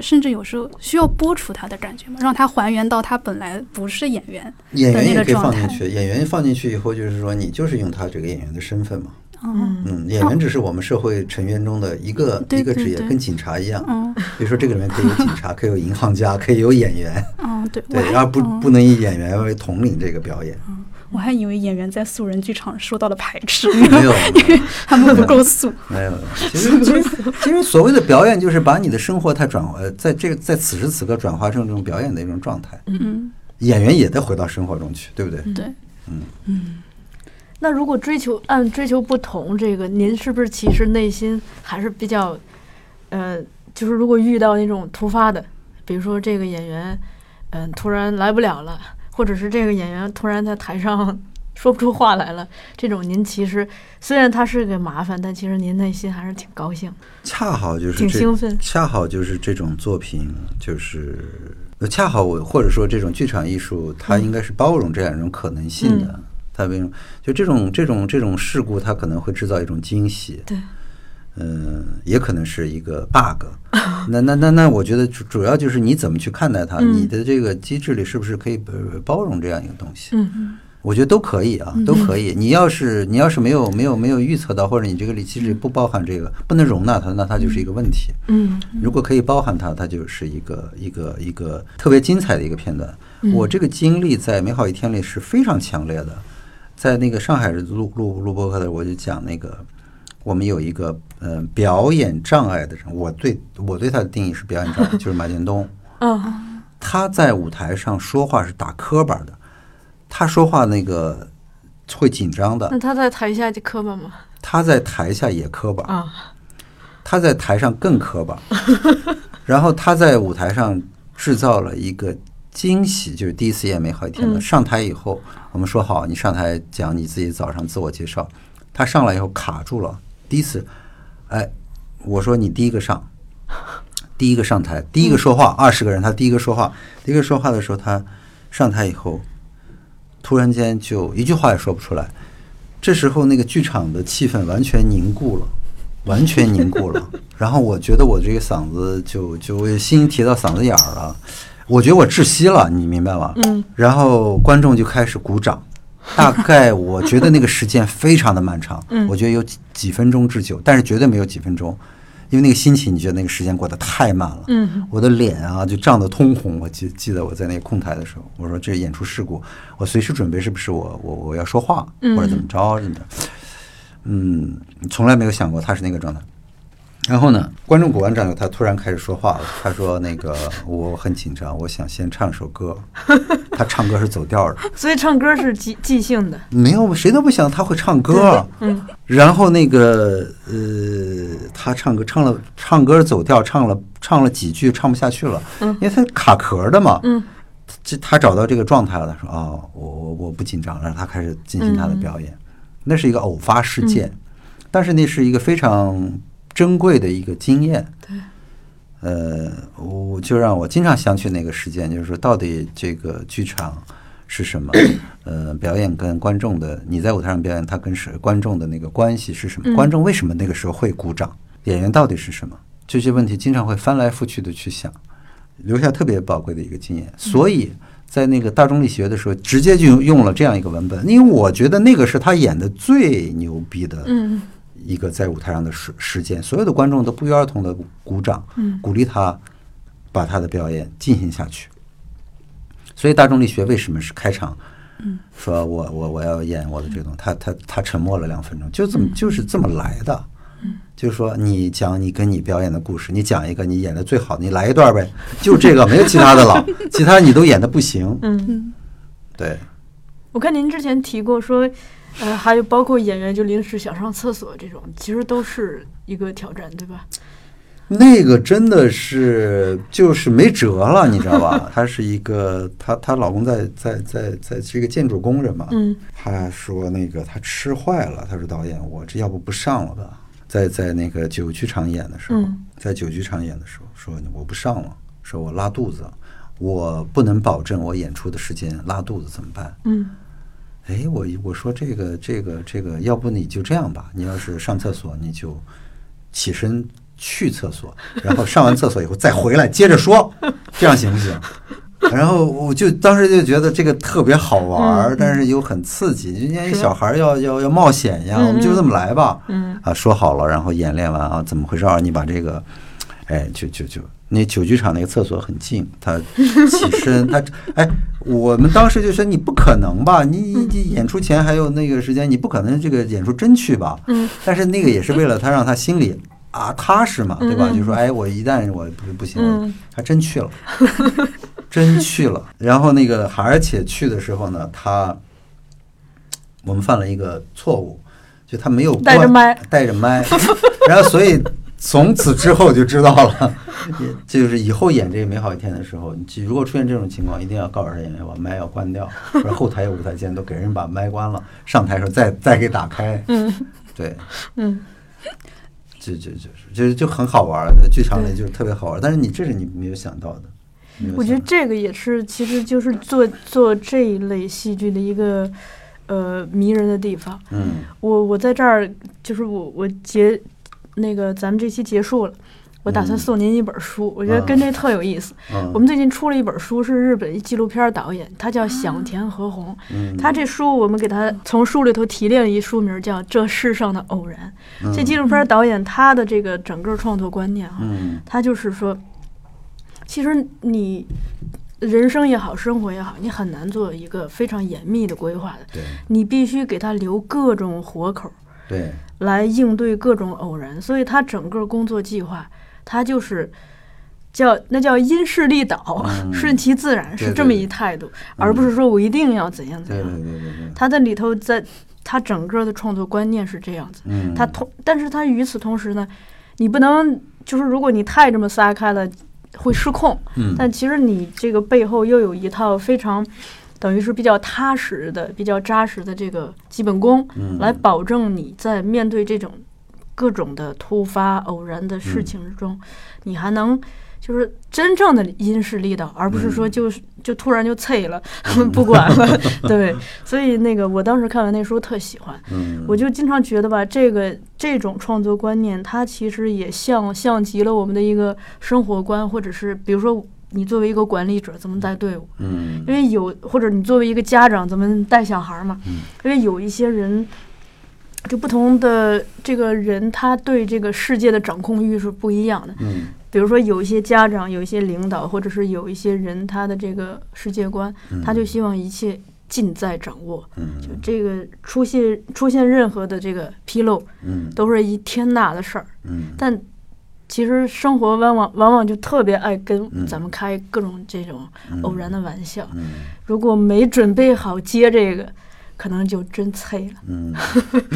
甚至有时候需要播出他的感觉嘛，让他还原到他本来不是演员。演员也可以放的那个状态进去，演员放进去以后，就是说你就是用他这个演员的身份嘛。嗯嗯，演员只是我们社会成员中的一个对一个职业，跟警察一样。嗯比如说这个里面可以有警察，可以有银行家，可以有演员，嗯，对，我 对，还然后不嗯不能以演员为统领这个表演。我还以为演员在素人剧场受到了排斥，没有，因为他们不够素。没有，其实其实其实所谓的表演，就是把你的生活它转化，呃在这个在此时此刻转化成这种表演的一种状态。嗯，演员也得回到生活中去，对不对？对，嗯嗯那如果追求按追求不同，这个您是不是其实内心还是比较，呃，就是如果遇到那种突发的，比如说这个演员，嗯、突然来不了了，或者是这个演员突然在台上 说不出话来了，这种您其实虽然他是个麻烦，但其实您内心还是挺高兴，恰好就是挺兴奋。恰好就是这种作品，就是呃恰好我或者说这种剧场艺术，它应该是包容这样一种可能性的。它为什么就这种这种这种事故，它可能会制造一种惊喜。对，嗯，也可能是一个 bug。那那那那，我觉得主主要就是你怎么去看待它，嗯你的这个机制里是不是可以呃包容这样一个东西？嗯我觉得都可以啊，都可以。你要是你要是没有没有没有预测到，或者你这个里机制不包含这个，不能容纳它，那它就是一个问题。嗯如果可以包含它，它就是一个一个一个特别精彩的一个片段。嗯我这个经历在《美好一天》里是非常强烈的。在那个上海录录录播课的时候，我就讲那个我们有一个呃表演障碍的人，我对我对他的定义是表演障碍，就是马建东。嗯他在舞台上说话是打磕巴的，他说话那个会紧张的那，他在台下就磕巴吗？他在台下也磕巴，啊，他在台上更磕巴，然后他在舞台上制造了一个惊喜，就是第一次演美好一天的。嗯上台以后，我们说好你上台讲你自己早上自我介绍，他上来以后卡住了，第一次，哎，我说你第一个上，第一个上台，第一个说话，二十个人他第一个说话，第一个说话的时候，他上台以后，突然间就一句话也说不出来。这时候那个剧场的气氛完全凝固了，完全凝固了。然后我觉得我这个嗓子就就我心提到嗓子眼儿了，我觉得我窒息了，你明白吗？嗯。然后观众就开始鼓掌，大概我觉得那个时间非常的漫长，嗯我觉得有几几分钟之久，但是绝对没有几分钟，因为那个心情，你觉得那个时间过得太慢了。嗯我的脸啊就涨得通红。我记记得我在那个控台的时候，我说这演出事故，我随时准备是不是我我我要说话嗯或者怎么着怎么着。嗯，从来没有想过他是那个状态。然后呢，观众鼓完掌以后，他突然开始说话了。他说：“那个 我很紧张，我想先唱首歌。”他唱歌是走调的，所以唱歌是即即兴的。没有谁都不想他会唱歌。嗯然后那个呃，他唱歌唱了唱歌走调，唱了唱了几句，唱不下去了，嗯因为他卡壳的嘛。嗯这他找到这个状态了，他说：“哦，我我我不紧张。”然后他开始进行他的表演，那是一个偶发事件，但是那是一个非常珍贵的一个经验。对，呃，我就让我经常想起那个事件，就是说到底这个剧场是什么？呃，表演跟观众的，你在舞台上表演，他跟是观众的那个关系是什么？嗯观众为什么那个时候会鼓掌？演员到底是什么？这些问题经常会翻来覆去的去想，留下特别宝贵的一个经验。所以在那个大众力学的时候，直接就用用了这样一个文本，因为我觉得那个是他演的最牛逼的嗯一个在舞台上的事事件，所有的观众都不约而同的鼓掌，嗯鼓励他把他的表演进行下去。所以大众力学为什么是开场？嗯说我我我要演我的这种，他他他沉默了两分钟，就这么嗯就是这么来的。嗯就是说，你讲你跟你表演的故事，你讲一个你演的最好的，你来一段呗，就这个，没有其他的了，其他你都演的不行。嗯，嗯对，我看您之前提过说，呃，还有包括演员就临时想上厕所这种，其实都是一个挑战，对吧？那个真的是就是没辙了，你知道吧？她是一个，她她老公在在在在是一个建筑工人嘛。嗯她说那个她吃坏了，她说导演，我这要不不上了吧？在在那个酒剧场演的时候，嗯在酒剧场演的时候，说我不上了，说我拉肚子，我不能保证我演出的时间，拉肚子怎么办？嗯哎，我我说这个这个这个，要不你就这样吧，你要是上厕所，你就起身去厕所，然后上完厕所以后再回来接着说，这样行不行？然后我就当时就觉得这个特别好玩儿，但是又很刺激，人家小孩儿要要要冒险呀，我们就这么来吧。嗯啊，说好了，然后演练完啊，怎么回事儿？你把这个，哎，就就就那酒剧场那个厕所很近，他起身，他哎，我们当时就说你不可能吧？你你演出前还有那个时间，你不可能这个演出真去吧？嗯但是那个也是为了他让他心里啊踏实嘛，对吧？就说哎，我一旦我不不行，嗯他真去了，真去了。然后那个而且去的时候呢，他我们犯了一个错误，就他没有关带着麦，带着麦，然后所以从此之后就知道了，也 就是以后演这个美好一天的时候，你如果出现这种情况，一定要告诉他演员把麦要关掉，或者后台有舞台键都给人把麦关了，上台的时候再再给打开。嗯对，嗯就就就是就就很好玩儿，剧场里就是特别好玩儿，但是你这是你没有想到的。我觉得这个也是，其实就是做做这一类戏剧的一个呃迷人的地方。嗯我我在这儿就是我我结那个咱们这期结束了，我打算嗯送您一本书，我觉得跟这特有意思。嗯，我们最近出了一本书，是日本一纪录片导演，他叫响田和宏。嗯他这书我们给他从书里头提炼了一书名，叫《这世上的偶然》。这纪录片导演他的这个整个创作观念啊，嗯他就是说，其实你人生也好，生活也好，你很难做一个非常严密的规划的，对你必须给他留各种活口。对，来应对各种偶然，所以他整个工作计划，他就是叫那叫因势利导，嗯顺其自然，对对是这么一态度，而不是说我一定要怎样怎对对样。对对对，他在里头在，他整个的创作观念是这样子。嗯，他同，但是他与此同时呢，你不能就是如果你太这么撒开了，会失控。嗯，但其实你这个背后又有一套非常，等于是比较踏实的、比较扎实的这个基本功，嗯来保证你在面对这种各种的突发偶然的事情之中，你还能。就是真正的因势利导，而不是说就是就突然就脆了，不管了，对。所以那个我当时看完那书特喜欢，嗯，我就经常觉得吧，这个这种创作观念，它其实也像像极了我们的一个生活观，或者是比如说你作为一个管理者怎么带队伍，嗯因为有或者你作为一个家长怎么带小孩嘛，嗯因为有一些人。就不同的这个人，他对这个世界的掌控欲是不一样的。嗯比如说，有一些家长，有一些领导，或者是有一些人，他的这个世界观，嗯，他就希望一切尽在掌握。嗯就这个出现出现任何的这个纰漏，嗯都是一天大的事儿。嗯但其实生活往往往往就特别爱跟嗯。咱们开各种这种偶然的玩笑。嗯。如果没准备好接这个，可能就真脆了。嗯，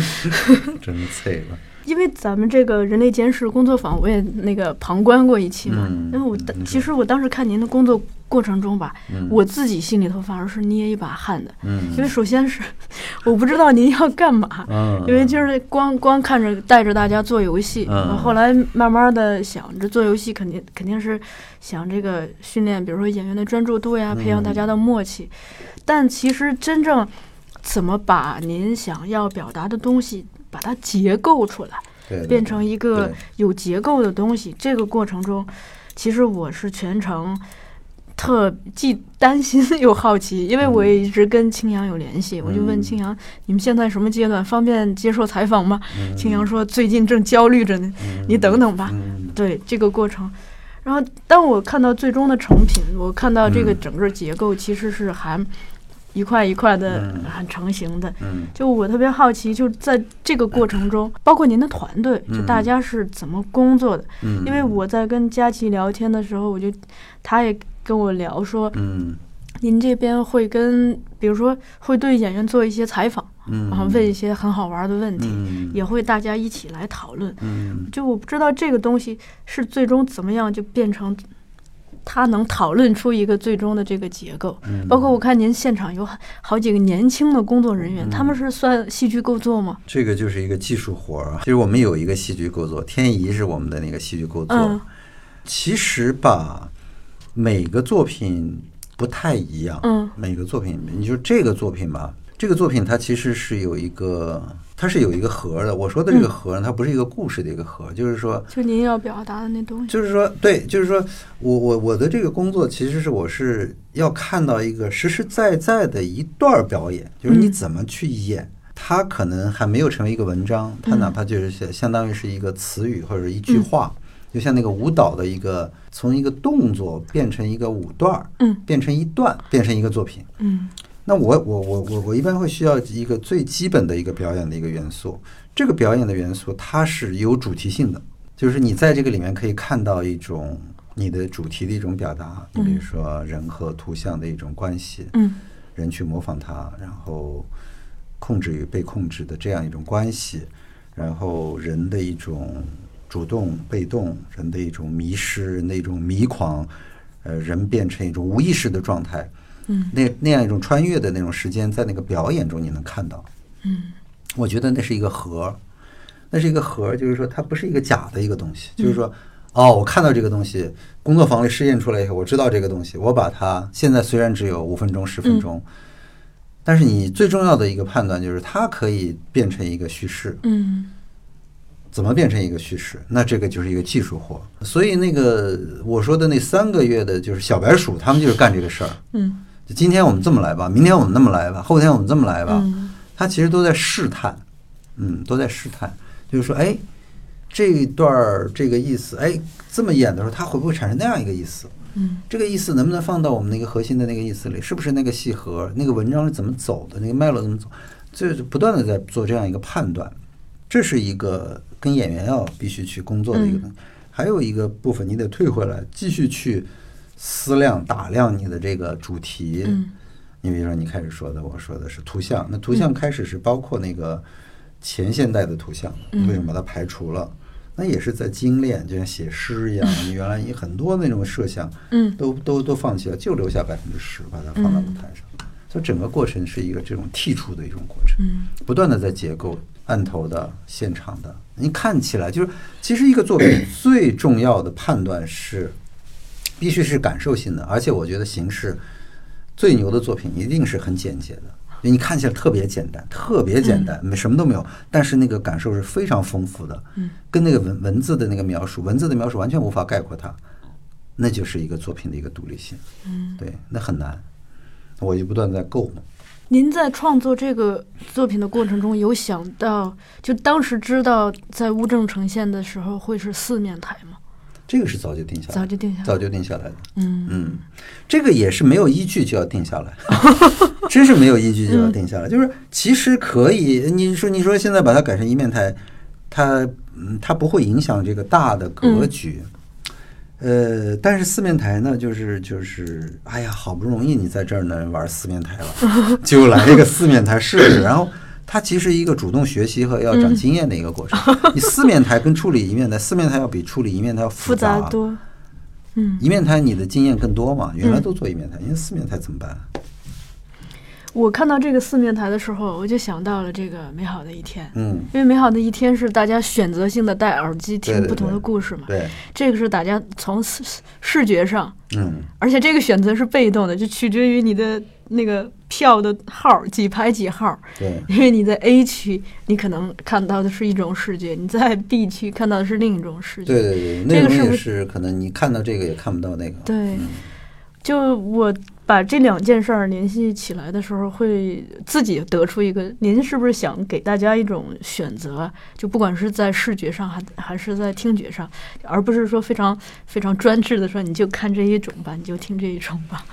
真脆了，因为咱们这个人类监视工作坊，我也那个旁观过一期嘛。嗯因为我其实我当时看您的工作过程中吧，嗯我自己心里头反而是捏一把汗的。嗯，因为首先是我不知道您要干嘛，嗯，因为就是光光看着带着大家做游戏，嗯后来慢慢的想着做游戏肯定肯定是想这个训练，比如说演员的专注度呀，培养大家的默契。但其实真正怎么把您想要表达的东西把它结构出来，对对变成一个有结构的东西，这个过程中，其实我是全程。特既担心又好奇，因为我也一直跟青阳有联系，我就问嗯青阳：“你们现在什么阶段？方便接受采访吗？”嗯青阳说：“最近正焦虑着呢，你等等吧。嗯对这个过程，然后当我看到最终的成品，我看到这个嗯整个结构其实是还一块一块的嗯。很成型的。嗯。就我特别好奇，就在这个过程中，包括您的团队，就嗯大家是怎么工作的？嗯，因为我在跟佳琪聊天的时候，我就他也跟我聊说，嗯。您这边会跟，比如说会对演员做一些采访，嗯，然后问一些很好玩的问题，嗯。也会大家一起来讨论。嗯。就我不知道这个东西是最终怎么样就变成，他能讨论出一个最终的这个结构。嗯包括我看您现场有好好几个年轻的工作人员，他们是算戏剧构作吗？这个就是一个技术活儿啊。其实我们有一个戏剧构作，天怡是我们的那个戏剧构作。嗯其实吧，每个作品不太一样。嗯每个作品，你就这个作品吧，这个作品它其实是有一个，它是有一个核儿的。我说的这个核它不是一个故事的一个核儿，就是说，就您要表达的那东西。就是说，对，就是说我我我的这个工作其实是我是要看到一个实实在在的一段儿表演，就是你嗯怎么去演。它可能还没有成为一个文章，它嗯哪怕就是相相当于是一个词语或者一句话，就像那个舞蹈的一个从一个动作变成一个舞段儿，嗯变成一段，变成一个作品。嗯那我我我我我一般会需要一个最基本的一个表演的一个元素，这个表演的元素它是有主题性的，就是你在这个里面可以看到一种你的主题的一种表达，你比如说人和图像的一种关系，嗯。人去模仿它，然后控制与被控制的这样一种关系，然后人的一种主动、被动，人的一种迷失，人的一种迷狂，呃，人变成一种无意识的状态，嗯。那那样一种穿越的那种时间，在那个表演中你能看到。嗯。我觉得那是一个核，那是一个核，就是说它不是一个假的一个东西，就是说，哦，我看到这个东西，工作坊里试验出来以后，我知道这个东西，我把它现在虽然只有五分钟、十分钟，但是你最重要的一个判断就是它可以变成一个叙事，嗯。怎么变成一个叙事？那这个就是一个技术活。所以那个我说的那三个月的，就是小白鼠，他们就是干这个事儿。嗯就今天我们这么来吧，明天我们那么来吧，后天我们这么来吧，嗯他其实都在试探，嗯，都在试探，就是说，哎，这一段儿这个意思，哎，这么演的时候，他会不会产生那样一个意思？嗯这个意思能不能放到我们那个核心的那个意思里？是不是那个戏核？那个文章是怎么走的？那个脉络怎么走？就是不断的在做这样一个判断，这是一个跟演员要必须去工作的一个东西。还有一个部分，你得退回来，继续去思量、打量你的这个主题。嗯你比如说你开始说的，我说的是图像，那图像开始是包括那个前现代的图像，嗯为什么把它排除了？那也是在精炼，就像写诗一样，你原来你很多那种设想，嗯都都都放弃了，就留下百分之十，把它放到舞台上。所以整个过程是一个这种剔除的一种过程，嗯不断的在结构案头的、现场的。你看起来就是，其实一个作品最重要的判断是，必须是感受性的，而且我觉得形式最牛的作品一定是很简洁的。你看起来特别简单，特别简单，没什么都没有，但是那个感受是非常丰富的，跟那个文文字的那个描述，文字的描述完全无法概括它，那就是一个作品的一个独立性。嗯，对，那很难，我就不断在构嘛。您在创作这个作品的过程中，有想到就当时知道在乌镇呈现的时候会是四面台吗？这个是早就定下来，早就定下来早就定下来的。嗯嗯，这个也是没有依据就要定下来，真是没有依据就要定下来。就是其实可以，你说你说现在把它改成一面台，它嗯它不会影响这个大的格局。呃，但是四面台呢，就是就是，哎呀，好不容易你在这儿呢玩四面台了，就来一个四面台试试。然后它其实一个主动学习和要长经验的一个过程。你四面台跟处理一面台，四面台要比处理一面台要复杂杂多。嗯，一面台你的经验更多嘛，原来都做一面台，因为四面台怎么办？我看到这个四面台的时候，我就想到了这个美好的一天。嗯，因为美好的一天是大家选择性的戴耳机听不同的故事嘛，对，这个是大家从视视觉上，嗯，而且这个选择是被动的，就取决于你的那个票的号几排几号。对，因为你在 A 区，你可能看到的是一种视觉；你在 B 区看到的是另一种视觉。对对对，内容也这个是不是是可能你看到这个也看不到那个。对嗯就我把这两件事儿联系起来的时候，会自己得出一个：您是不是想给大家一种选择？就不管是在视觉上，还还是在听觉上，而不是说非常非常专制的说你就看这一种吧，你就听这一种吧。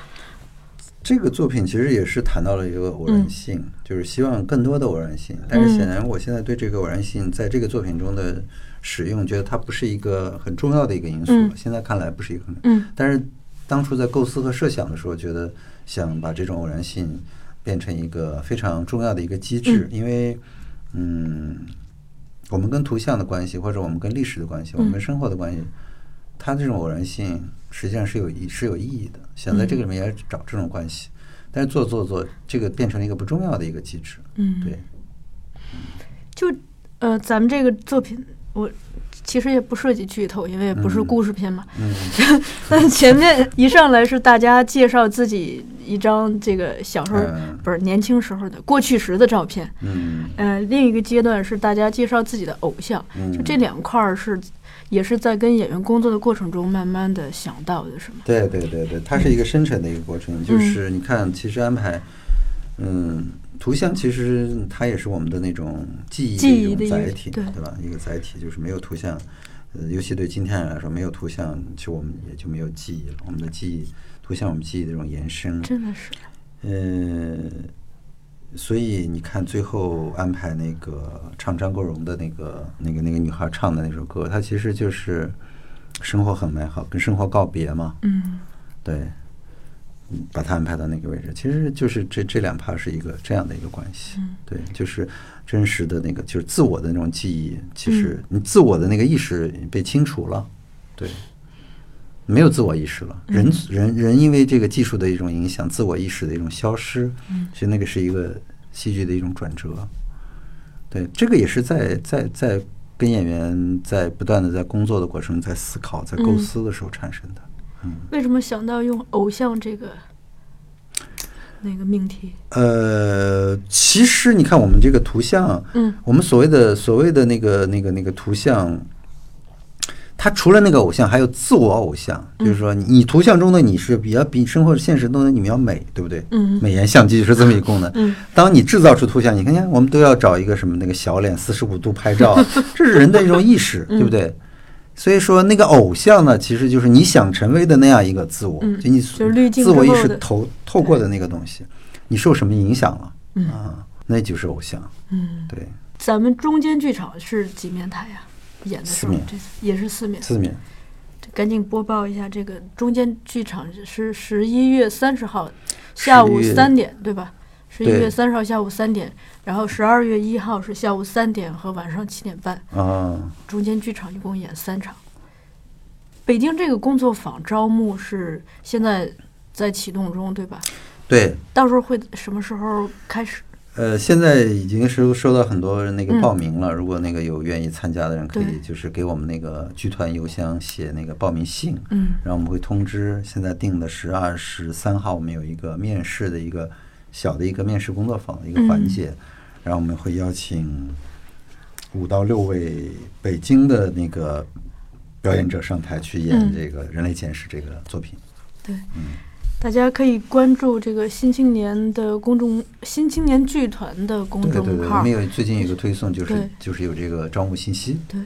这个作品其实也是谈到了一个偶然性，就是希望更多的偶然性。但是显然，我现在对这个偶然性在这个作品中的使用，觉得它不是一个很重要的一个因素。嗯。现在看来不是一个很，嗯。但是当初在构思和设想的时候，觉得想把这种偶然性变成一个非常重要的一个机制，因为嗯，我们跟图像的关系，或者我们跟历史的关系，我们跟生活的关系，它这种偶然性实际上是有意是有意义的，想在这个里面也找这种关系，但是做做做，这个变成了一个不重要的一个机制，嗯，对，就呃，咱们这个作品，我其实也不涉及剧透，因为也不是嗯。故事片嘛。嗯。但前面一上来是大家介绍自己一张这个小时候、嗯。不是年轻时候的过去时的照片，嗯。呃，另一个阶段是大家介绍自己的偶像，嗯，就这两块儿是也是在跟演员工作的过程中慢慢的想到的，是吗？对对对对，它是一个生成的一个过程，就是你看，其实安排，嗯，图像其实它也是我们的那种记忆的一种载体，对吧？一个载体就是没有图像，呃，尤其对今天人来说，没有图像，其实我们也就没有记忆了。我们的记忆，图像我们记忆的这种延伸，真的是，呃，所以你看，最后安排那个唱张国荣的那个、那个、那个女孩唱的那首歌，它其实就是生活很美好，跟生活告别嘛。嗯。对，嗯把它安排到那个位置，其实就是这这两趴是一个这样的一个关系。嗯。对，就是真实的那个，就是自我的那种记忆，其实你自我的那个意识被清除了，对，没有自我意识了。人人人因为这个技术的一种影响，自我意识的一种消失，所以那个是一个戏剧的一种转折。对，这个也是在在在跟演员在不断的在工作的过程，在思考、在构嗯思的时候产生的。嗯为什么想到用偶像这个那个命题？呃，其实你看我们这个图像，嗯我们所谓的所谓的那个那个那个图像，它除了那个偶像，还有自我偶像，就是说你你图像中的你是比较比生活现实中的你们要美，对不对？嗯美颜相机就是这么一个功能。嗯当你制造出图像，你看看，我们都要找一个什么那个小脸四十五度拍照，这是人的一种意识，对不对？所以说，那个偶像呢，其实就是你想成为的那样一个自我，嗯就你自我意识透透过的那个东西，你受什么影响了、嗯啊？那就是偶像。嗯，对，咱们中间剧场是几面台呀？演的时候这也是四面。四面赶紧播报一下，这个中间剧场是十一月三十号下午三点，对吧？十一月三十号下午三点，然后十二月一号是下午三点和晚上七点半，啊，中间剧场一共演三场。北京这个工作坊招募是现在在启动中，对吧？对，到时候会什么时候开始？呃，现在已经收收到很多那个嗯报名了。如果那个有愿意参加的人，可以就是给我们那个剧团邮箱写那个报名信，嗯然后我们会通知。现在定的是二十三号，我们有一个面试的一个小的一个面试工作坊的一个环节，然后我们会邀请五到六位北京的那个表演者上台去演嗯这个《人类简史》这个作品。对，大家可以关注这个新青年的公众新青年剧团的公众对对对，我们。有最近有一个推送，就是就是有这个招募信息。对，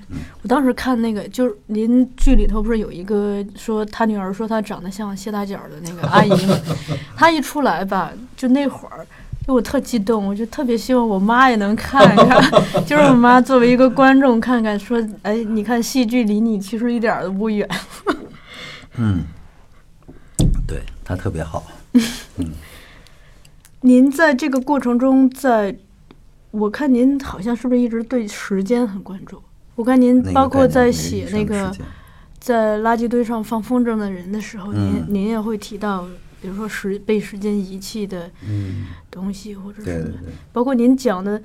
我当时看那个，就是您剧里头不是有一个说他女儿说她长得像谢大脚的那个阿姨吗？她一出来吧，就那会儿，就我特激动，我就特别希望我妈也能看看，就是我妈作为一个观众看看，说，哎，你看戏剧离你其实一点儿都不远。嗯，对他特别好。嗯。您在这个过程中在，我看您好像是不是一直对时间很关注？我看您包括在写那个在垃圾堆上放风筝的人的时候，您嗯。您也会提到，比如说时被时间遗弃的嗯，东西，或者什么，包括您讲的，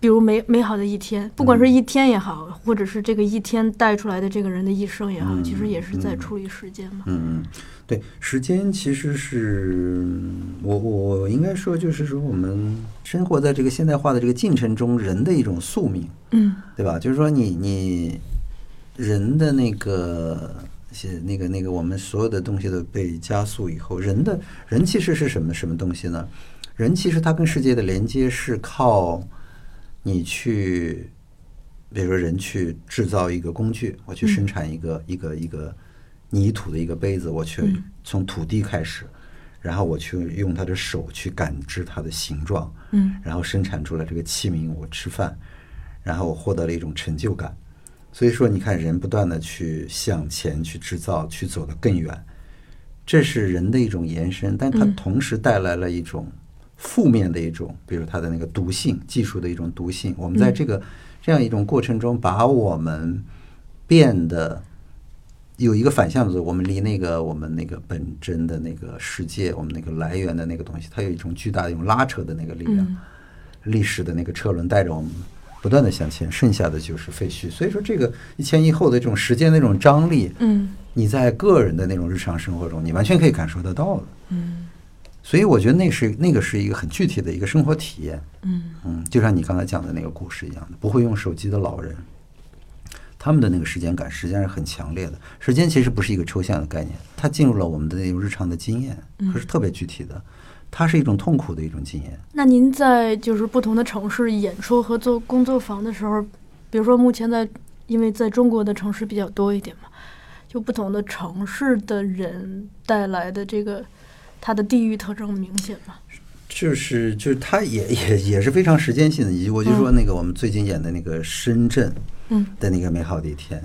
比如美美好的一天，不管是嗯一天也好，或者是这个一天带出来的这个人的一生也好，其实嗯也是在嗯处理时间嘛。嗯嗯，对，时间其实是我我我应该说，就是说我们生活在这个现代化的这个进程中，人的一种宿命，嗯对吧？就是说你你人的那个。是那个那个，我们所有的东西都被加速以后，人的人其实是什么什么东西呢？人其实它跟世界的连接是靠你去，比如说人去制造一个工具，我去生产一个、一个一个泥土的一个杯子，我去嗯。从土地开始，然后我去用他的手去感知它的形状，嗯。然后生产出来这个器皿，我吃饭，然后我获得了一种成就感。所以说，你看人不断的去向前去制造，去走得更远，这是人的一种延伸，但它嗯。同时带来了一种负面的一种，比如它的那个毒性，技术的一种毒性。我们在嗯这个这样一种过程中，把我们变得有一个反向的我们离那个我们那个本真的那个世界，我们那个来源的那个东西，它有一种巨大的一种拉扯的那个力量。嗯历史的那个车轮带着我们不断的向前，剩下的就是废墟。所以说，这个一前一后的这种时间那种张力，嗯你在个人的那种日常生活中，你完全可以感受得到的。嗯所以我觉得那是那个是一个很具体的一个生活体验。嗯嗯，就像你刚才讲的那个故事一样的，不会用手机的老人，他们的那个时间感实际上是很强烈的。时间其实不是一个抽象的概念，它进入了我们的那种日常的经验，它是特别具体的，它是一种痛苦的一种经验。那您在就是不同的城市演出和做工作坊的时候，比如说目前在，因为在中国的城市比较多一点嘛，就不同的城市的人带来的这个它的地域特征明显吗？就是就是它也也也是非常时间性的，以及我就说那个我们最近演的那个深圳嗯。的那个美好的一天，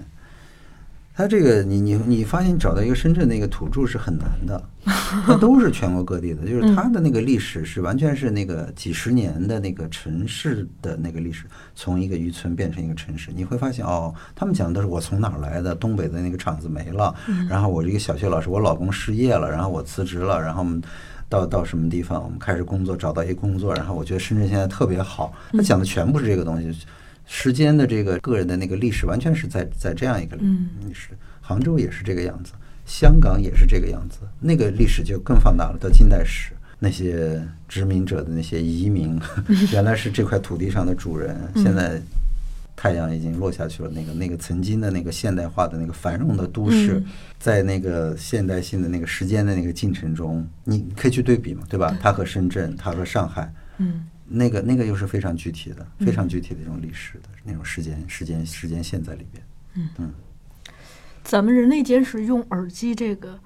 它这个你你你发现找到一个深圳那个土著是很难的，它都是全国各地的，就是它的那个历史是完全是那个几十年的那个城市的那个历史，从一个渔村变成一个城市，你会发现哦，他们讲的都是我从哪儿来的，东北的那个厂子没了，然后我这个小学老师，我老公失业了，然后我辞职了，然后我们。到到什么地方，我们开始工作，找到一个工作，然后我觉得深圳现在特别好。他讲的全部是这个东西，时间的这个个人的那个历史，完全是在在这样一个历史。杭州也是这个样子，香港也是这个样子，那个历史就更放大了，到近代史。那些殖民者的那些移民，原来是这块土地上的主人，现在太阳已经落下去了。那个那个曾经的那个现代化的那个繁荣的都市，嗯在那个现代性的那个时间的那个进程中，你可以去对比嘛，对吧？它和深圳，它和上海，嗯那个那个又是非常具体的、非常具体的一种历史的那种时间、时间、时间线在里边。嗯。咱们人类简史用耳机这个，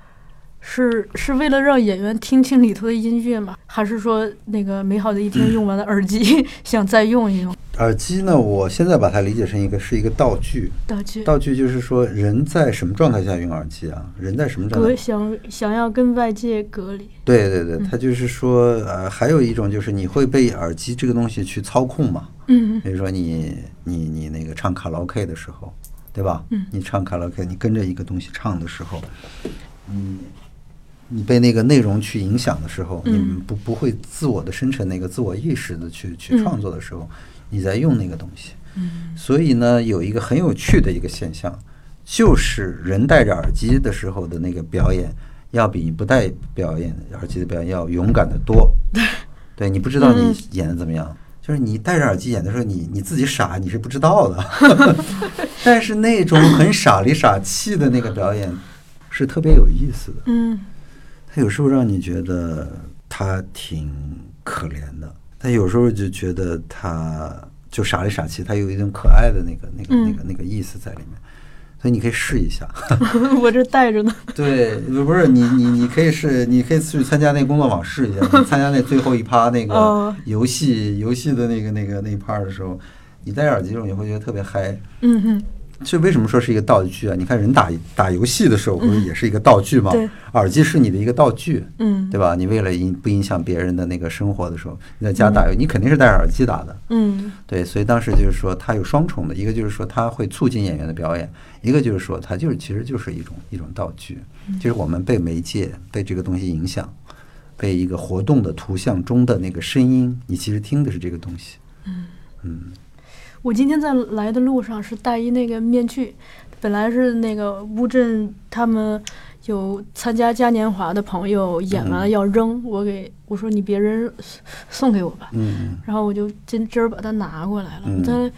是是为了让演员听清里头的音乐吗？还是说那个美好的一天用完了耳机，想再用一用耳机呢，我现在把它理解成一个是一个道具，道具？道具就是说人在什么状态下用耳机啊？人在什么状态隔？想想要跟外界隔离，对对对，它就是说，呃，还有一种就是你会被耳机这个东西去操控嘛。嗯比如说你你你那个唱卡拉 OK 的时候，对吧？嗯你唱卡拉 OK，你跟着一个东西唱的时候，嗯，你被那个内容去影响的时候，你们不不会自我的生成那个自我意识的去去嗯创作的时候，你在用那个东西。嗯所以呢，有一个很有趣的一个现象，就是人戴着耳机的时候的那个表演，要比你不戴表演耳机的表演要勇敢的多。对你不知道你嗯演的怎么样，就是你戴着耳机演的时候，你你自己傻，你是不知道的。但是那种很傻里傻气的那个表演，是特别有意思的。嗯他有时候让你觉得他挺可怜的，他有时候就觉得他就傻里傻气，他有一种可爱的那个、那个、嗯那个、那个意思在里面。所以你可以试一下，我这带着呢。对，不是你你你可以试，你可以去参加那个工作坊试一下，你参加那最后一趴那个哦游戏游戏的那个那个那一趴的时候，你戴耳机的时候，你会觉得特别嗨。嗯哼，这为什么说是一个道具啊？你看人打打游戏的时候，不是也是一个道具吗？对耳机是你的一个道具。嗯对吧？你为了影不影响别人的那个生活的时候，你在家打游，你肯定是戴着耳机打的。嗯对，所以当时就是说，它有双重的，一个就是说它会促进演员的表演，一个就是说它就是其实就是一种一种道具，就是我们被媒介被这个东西影响，被一个活动的图像中的那个声音，你其实听的是这个东西。嗯我今天在来的路上是戴一那个面具，本来是那个乌镇他们有参加嘉年华的朋友演完了要扔，我给我说你别扔，送给我吧。嗯然后我就今今儿把它拿过来了。嗯我在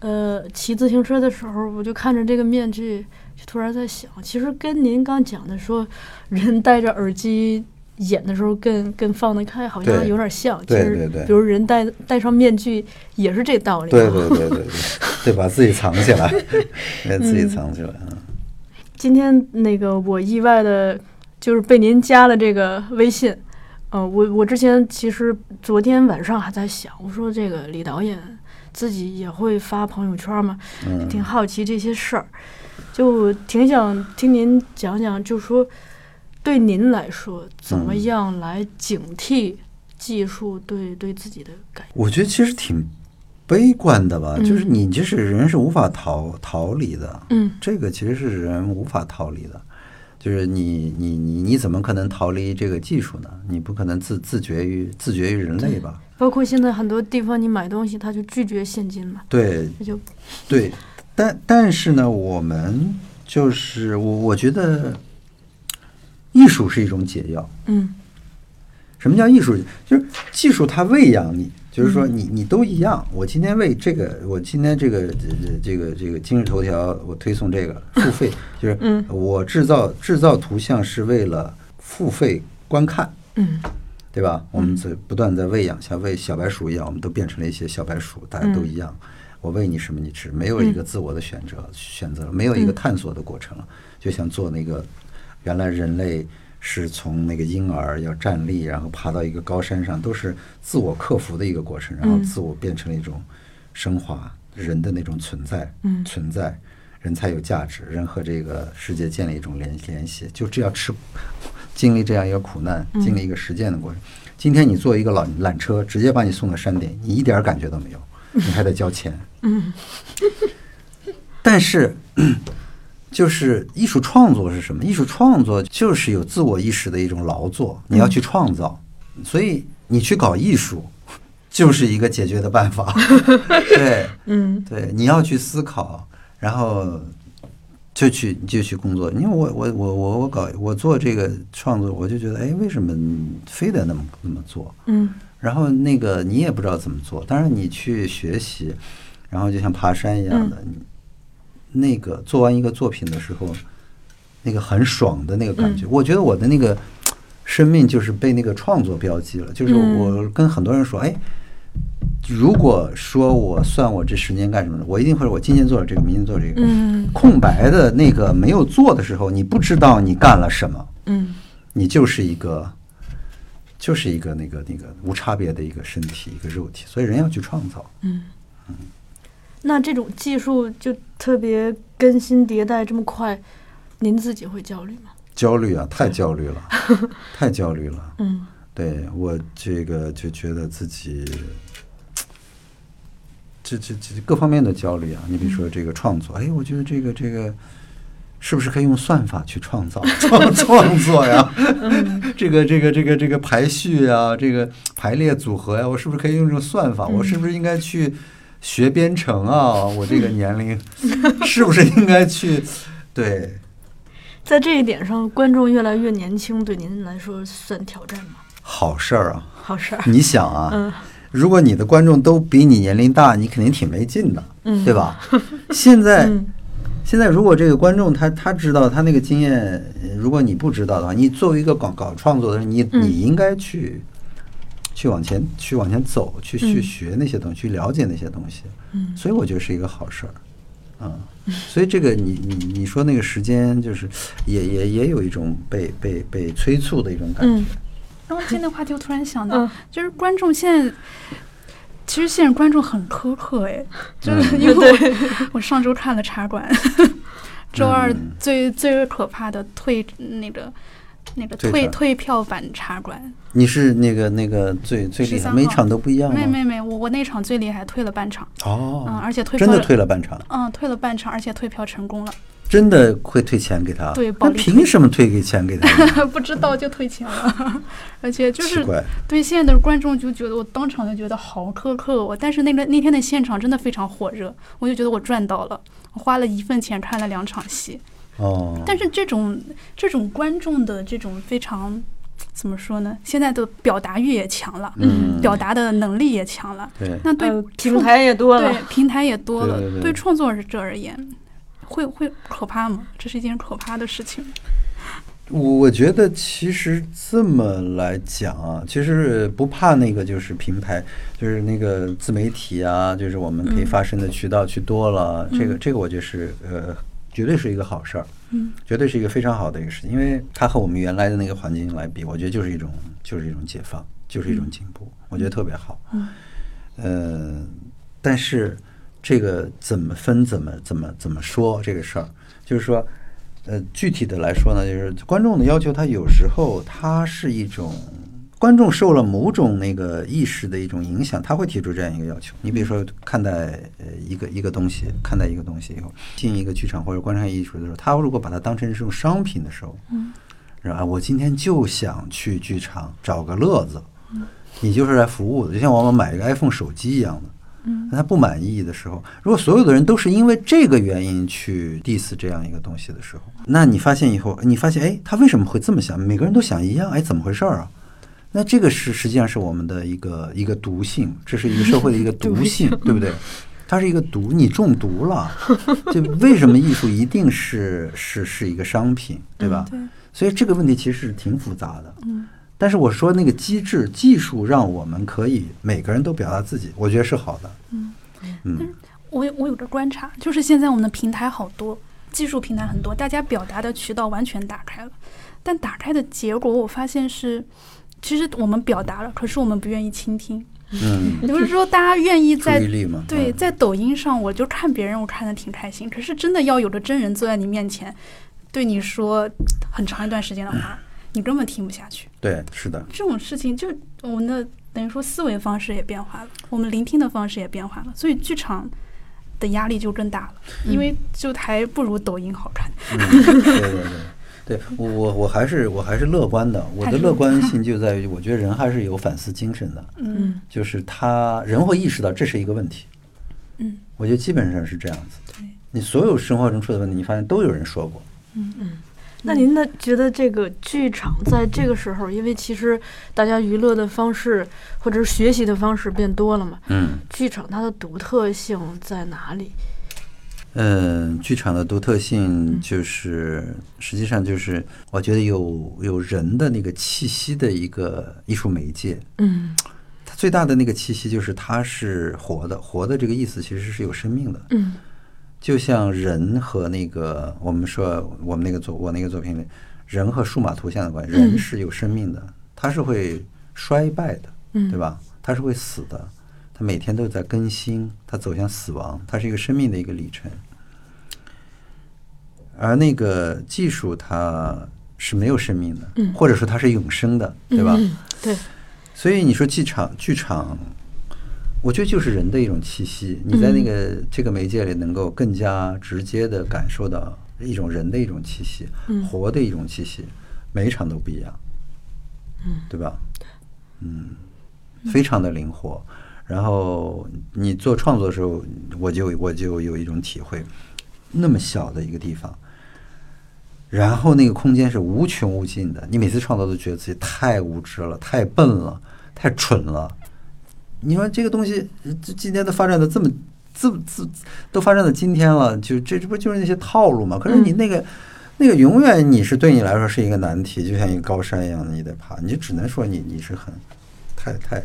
呃骑自行车的时候，我就看着这个面具，就突然在想，其实跟您刚讲的说人戴着耳机。演的时候更更放得开，好像有点像。其实对对对比如人戴戴上面具也是这道理、啊。对对对对对，对，把自己藏起来，把自己藏起来。嗯今天那个我意外的，就是被您加了这个微信。呃，我我之前其实昨天晚上还在想，我说这个李导演自己也会发朋友圈吗？嗯，挺好奇这些事儿，就挺想听您讲讲，就说对您来说，怎么嗯样来警惕技术对对自己的改变？我觉得其实挺悲观的吧，嗯就是你这是人是无法逃逃离的，嗯这个其实是人无法逃离的，就是你你你你怎么可能逃离这个技术呢？你不可能自自绝于自绝于人类吧？包括现在很多地方，你买东西他就拒绝现金嘛，对这就对，但但是呢，我们就是我我觉得艺术是一种解药。嗯什么叫艺术？就是技术它喂养你，就是说你你都一样。我今天喂这个，我今天这个这这个这个今日头条，我推送这个付费，就是嗯我制造制造图像是为了付费观看，嗯对吧？我们在不断在喂养，像喂小白鼠一样，我们都变成了一些小白鼠，大家都一样。我喂你什么你吃，没有一个自我的选择，选择了没有一个探索的过程了。就像做那个，原来人类是从那个婴儿要站立，然后爬到一个高山上，都是自我克服的一个过程，然后嗯自我变成了一种升华人的那种存在，嗯存在。人才有价值，人和这个世界建立一种联联系，就这样吃，经历这样一个苦难，经历一个实践的过程。今天你坐一个缆缆车，直接把你送到山顶，你一点儿感觉都没有，你还得交钱。嗯但是，就是艺术创作是什么？艺术创作就是有自我意识的一种劳作，你要去创造，所以你去搞艺术，就是一个解决的办法。对，嗯对，你要去思考，然后就去就去工作。因为我我我我我搞我做这个创作，我就觉得，哎，为什么非得那么那么做？嗯然后那个你也不知道怎么做，当然你去学习，然后就像爬山一样的，你那个做完一个作品的时候，那个很爽的那个感觉，我觉得我的那个生命就是被那个创作标记了，就是嗯我跟很多人说，哎。如果说我算我这十年干什么的，我一定会我今年做了这个，明年做这个。嗯空白的那个没有做的时候，你不知道你干了什么，嗯你就是一个，就是一个那个那个无差别的一个身体，一个肉体。所以人要去创造。那这种技术就特别更新迭代这么快，您自己会焦虑吗？焦虑啊，太焦虑了，太焦虑了。嗯对我这个就觉得自己，这这这各方面的焦虑啊。你比如说这个创作，哎，我觉得这个这个是不是可以用算法去创造创 创作呀？这个这个这个这个排序啊，这个排列组合呀，我是不是可以用这种算法？我是不是应该去学编程啊？我这个年龄 是不是应该去？对，在这一点上，观众越来越年轻，对您来说算挑战吗？好事儿啊。好事儿。你想啊，嗯如果你的观众都比你年龄大，你肯定挺没劲的，嗯对吧？现在、嗯现在如果这个观众他他知道他那个经验，呃如果你不知道的话，你作为一个搞搞创作的人，你嗯你应该去去往前去往前走，去去嗯学那些东西，去了解那些东西。嗯。所以我觉得是一个好事儿。嗯，所以这个你你你说那个时间，就是也也也有一种被被被催促的一种感觉。嗯。然后今天的话题，我突然想到，嗯。就是观众现在，其实现在观众很苛刻哎，就是嗯。因为我 我上周看了《茶馆》，周二嗯。最最可怕的退那个那个退退退票版《茶馆你是那个那个最最厉害，每场都不一样》，吗？没没没，我我那场最厉害，退了半场，哦，嗯，而且退真的票退了半场，嗯，退了半场，而且退票成功了，真的会退钱给他？对那凭什么退给钱给他？不知道就退钱了，而且就是，对现在的观众就觉得我当场就觉得好苛刻我，但是那个那天的现场真的非常火热，我就觉得我赚到了，我花了一份钱看了两场戏。哦，但是这种这种观众的这种非常怎么说呢？现在的表达欲也强了，嗯，表达的能力也强了，对，那对呃平台也多了对，平台也多了，对对对创作者而言。会会可怕吗？这是一件可怕的事情。我我觉得其实这么来讲啊，其实不怕那个就是平台，就是那个自媒体啊，就是我们可以嗯发声的渠道去多了，这个这个我觉得是呃，绝对是一个好事儿，嗯，绝对是一个非常好的一个事情，因为它和我们原来的那个环境来比，我觉得就是一种就是一种解放，就是一种进步，我觉得特别好。嗯，呃，但是这个怎么分，怎么怎么怎么说这个事儿，就是说，呃，具体的来说呢，就是观众的要求，他有时候他是一种。观众受了某种那个意识的一种影响，他会提出这样一个要求。你比如说，看待呃一个一个东西，看待一个东西以后，进一个剧场或者观赏艺术的时候，他如果把它当成是种商品的时候，嗯，然后？我今天就想去剧场找个乐子，你就是来服务的，就像我们买一个 iPhone 手机一样的。嗯，那他不满意的时候，如果所有的人都是因为这个原因去 diss 这样一个东西的时候，那你发现以后，你发现哎，他为什么会这么想？每个人都想一样，哎，怎么回事儿啊？那这个是实际上是我们的一个一个毒性，这是一个社会的一个 毒性，对不对？它是一个毒，你中毒了。就为什么艺术一定是是是一个商品，对吧？对，所以这个问题其实是挺复杂的。嗯，但是我说那个机制技术让我们可以每个人都表达自己，我觉得是好的。嗯嗯我有我有个观察，就是现在我们的平台好多，技术平台很多，大家表达的渠道完全打开了，但打开的结果我发现是，其实我们表达了，可是我们不愿意倾听。嗯，也就是说，大家愿意注在对，嗯在抖音上，我就看别人，我看的挺开心。可是真的要有个真人坐在你面前，对你说很长一段时间的话，你根本听不下去。对，是的，这种事情，就我们的等于说思维方式也变化了，我们聆听的方式也变化了，所以剧场的压力就更大了，因为就还不如抖音好看。嗯，对对对。对我我我还是我还是乐观的，我的乐观性就在于，我觉得人还是有反思精神的，嗯。就是他人会意识到这是一个问题，嗯，我觉得基本上是这样子。对，你所有生活中出的问题，你发现都有人说过，嗯。嗯。那您的觉得这个剧场在这个时候，因为其实大家娱乐的方式或者是学习的方式变多了嘛，嗯。剧场它的独特性在哪里？嗯，剧场的独特性就是，实际上就是我觉得有有人的那个气息的一个艺术媒介，嗯它最大的那个气息就是它是活的，活的这个意思其实是有生命的。嗯就像人和那个我们说我们那个作我那个作品里，人和数码图像的关系，人是有生命的，它是会衰败的，嗯对吧？它是会死的，它每天都在更新，它走向死亡，它是一个生命的一个里程。而那个技术它是没有生命的，嗯或者说它是永生的，对吧？嗯对，所以你说剧场，剧场，我觉得就是人的一种气息。你在那个这个媒介里，能够更加直接的感受到一种人的一种气息，活的一种气息，每一场都不一样，嗯，对吧？嗯，非常的灵活。然后你做创作的时候，我就我就有一种体会，那么小的一个地方，然后那个空间是无穷无尽的，你每次创作都觉得自己太无知了、太笨了、太蠢了。你说这个东西，这今天都发展的这么、这么、这都发展到今天了，就这这不就是那些套路吗？可是你那个、那个永远你是对你来说是一个难题，就像一个高山一样的，你得爬，你就只能说你你是很太太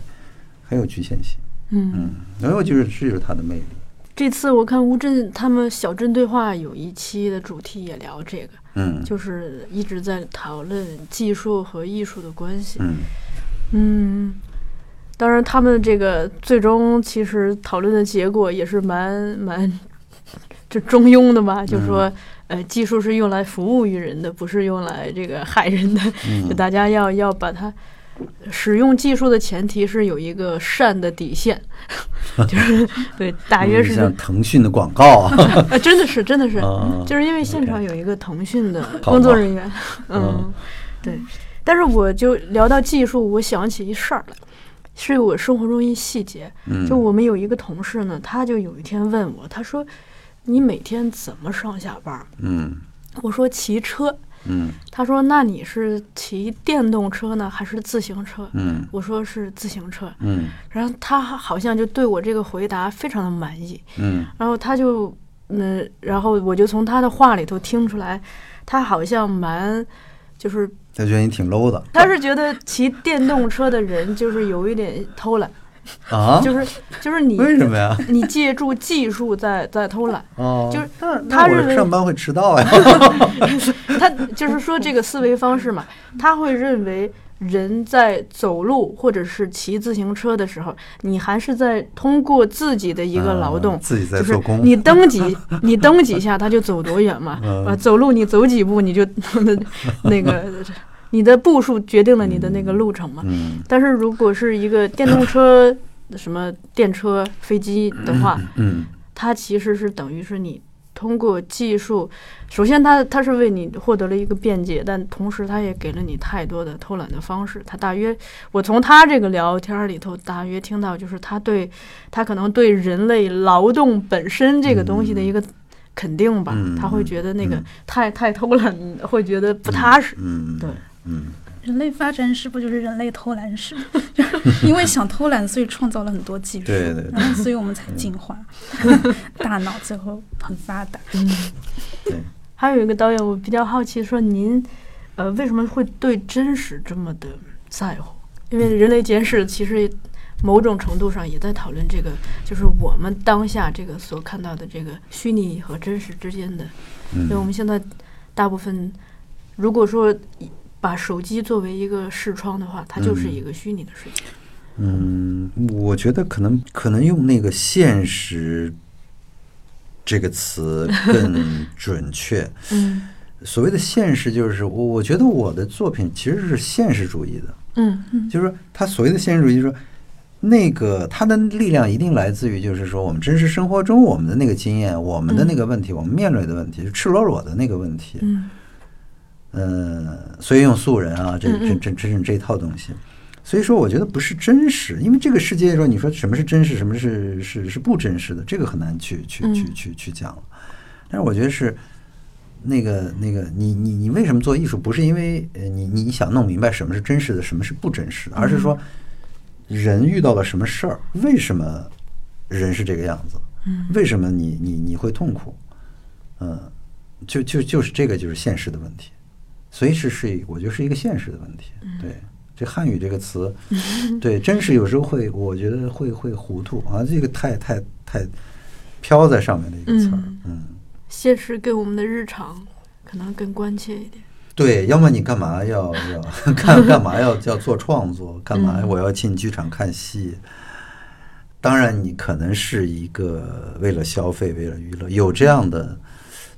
很有局限性。嗯。嗯，然后就是这就是它的魅力。这次我看乌镇他们小镇对话有一期的主题也聊这个，嗯，就是一直在讨论技术和艺术的关系。嗯嗯，当然，他们这个最终其实讨论的结果也是蛮蛮 就中庸的吧，就是说，呃，技术是用来服务于人的，不是用来这个害人的。就嗯大家要要把它使用技术的前提是有一个善的底线，就是对，大约是像腾讯的广告啊，啊，真的是，真的是，啊。就是因为现场有一个腾讯的工作人员，嗯。嗯，对。但是我就聊到技术，我想起一事儿来，是我生活中一细节。嗯，就我们有一个同事呢，他就有一天问我，他说：“你每天怎么上下班？嗯？”我说：“骑车。嗯”他说：“那你是骑电动车呢，还是自行车？”嗯我说：“是自行车。嗯”然后他好像就对我这个回答非常的满意。嗯然后他就，嗯，然后我就从他的话里头听出来，他好像蛮，就是他觉得你挺 low 的他是觉得骑电动车的人就是有一点偷懒，啊？就是就是你为什么呀？你借助技术在在偷懒，哦，就是他认为上班会迟到呀。他就是说这个思维方式嘛，他会认为。人在走路或者是骑自行车的时候，你还是在通过自己的一个劳动，嗯自己在就是做工。你蹬几，你蹬几下，他就走多远嘛。嗯啊，走路你走几步，你就那个你的步数决定了你的那个路程嘛。嗯但是如果是一个电动车、什么电车、飞机的话，嗯它其实是等于是你通过技术，首先它它是为你获得了一个便捷，但同时它也给了你太多的偷懒的方式。它大约，我从他这个聊天里头大约听到，就是他对他可能对人类劳动本身这个东西的一个肯定吧，嗯他会觉得那个嗯太太偷懒，会觉得不踏实。嗯，对嗯人类发展史不就是人类偷懒史？就 是因为想偷懒，所以创造了很多技术，对对对然后所以我们才进化，大脑最后很发达。嗯对，还有一个导演，我比较好奇，说您，呃，为什么会对真实这么的在乎？因为《人类简史》其实某种程度上也在讨论这个，就是我们当下这个所看到的这个虚拟和真实之间的。因为我嗯们现在大部分，如果说以把手机作为一个视窗的话，它就是一个虚拟的世界。嗯，我觉得可能可能用那个现实这个词更 准确。嗯所谓的现实，就是我我觉得我的作品其实是现实主义的。嗯就是说，他所谓的现实主义，就是说，那个他的力量一定来自于，就是说，我们真实生活中我们的那个经验，我们的那个问题，我们面对的问题，就赤裸裸的那个问题。嗯嗯，所以用素人啊，这这这这这这套东西。所以说，我觉得不是真实，因为这个世界说，你说什么是真实，什么是是是不真实的，这个很难去去去嗯去去讲了。但是我觉得是那个那个，你你你为什么做艺术？不是因为呃你你想弄明白什么是真实的，什么是不真实的，而是说人遇到了什么事儿，为什么人是这个样子？嗯为什么你你你会痛苦？嗯，就就就是这个就是现实的问题，所以是是我觉得是一个现实的问题，对，这汉语这个词，对，真是有时候会，我觉得会会糊涂啊，这个太太太飘在上面的一个词儿，嗯，现实给我们的日常可能更关切一点。对，要么你干嘛要要干干嘛要要做创作，干嘛嗯。我要进剧场看戏？当然，你可能是一个为了消费、为了娱乐，有这样的，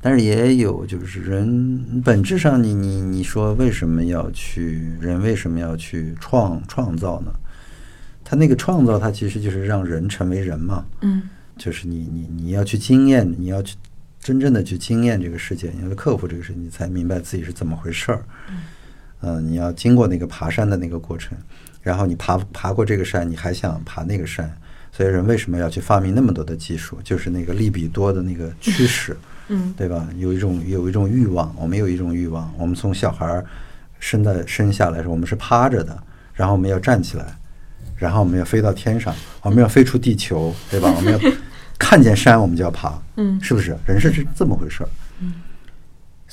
但是也有就是人本质上你，你你说为什么要去人为什么要去创创造呢？他那个创造，它其实就是让人成为人嘛。嗯就是你你你要去经验，你要去真正的去经验这个世界，你要去克服这个事情，你才明白自己是怎么回事儿。嗯、你要经过那个爬山的那个过程，然后你爬爬过这个山，你还想爬那个山，所以人为什么要去发明那么多的技术？就是那个利比多的那个驱使，嗯对吧？有一种有一种欲望，我们有一种欲望，我们从小孩儿生的生下来的时候，我们是趴着的，然后我们要站起来，然后我们要飞到天上，我们要飞出地球，对吧？我们要 看见山，我们就要爬，嗯是不是？人是是这么回事儿。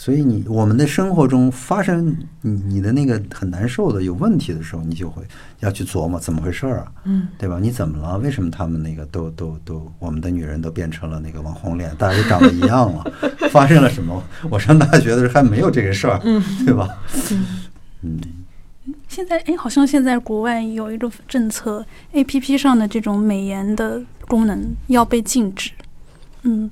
所以你我们的生活中发生你你的那个很难受的有问题的时候，你就会要去琢磨怎么回事儿啊，嗯对吧？你怎么了？为什么他们那个都都都我们的女人都变成了那个网红脸，大家都长得一样了？发生了什么？我上大学的时候还没有这个事儿，嗯对吧？嗯现在哎，好像现在国外有一个政策，A P P 上的这种美颜的功能要被禁止。嗯，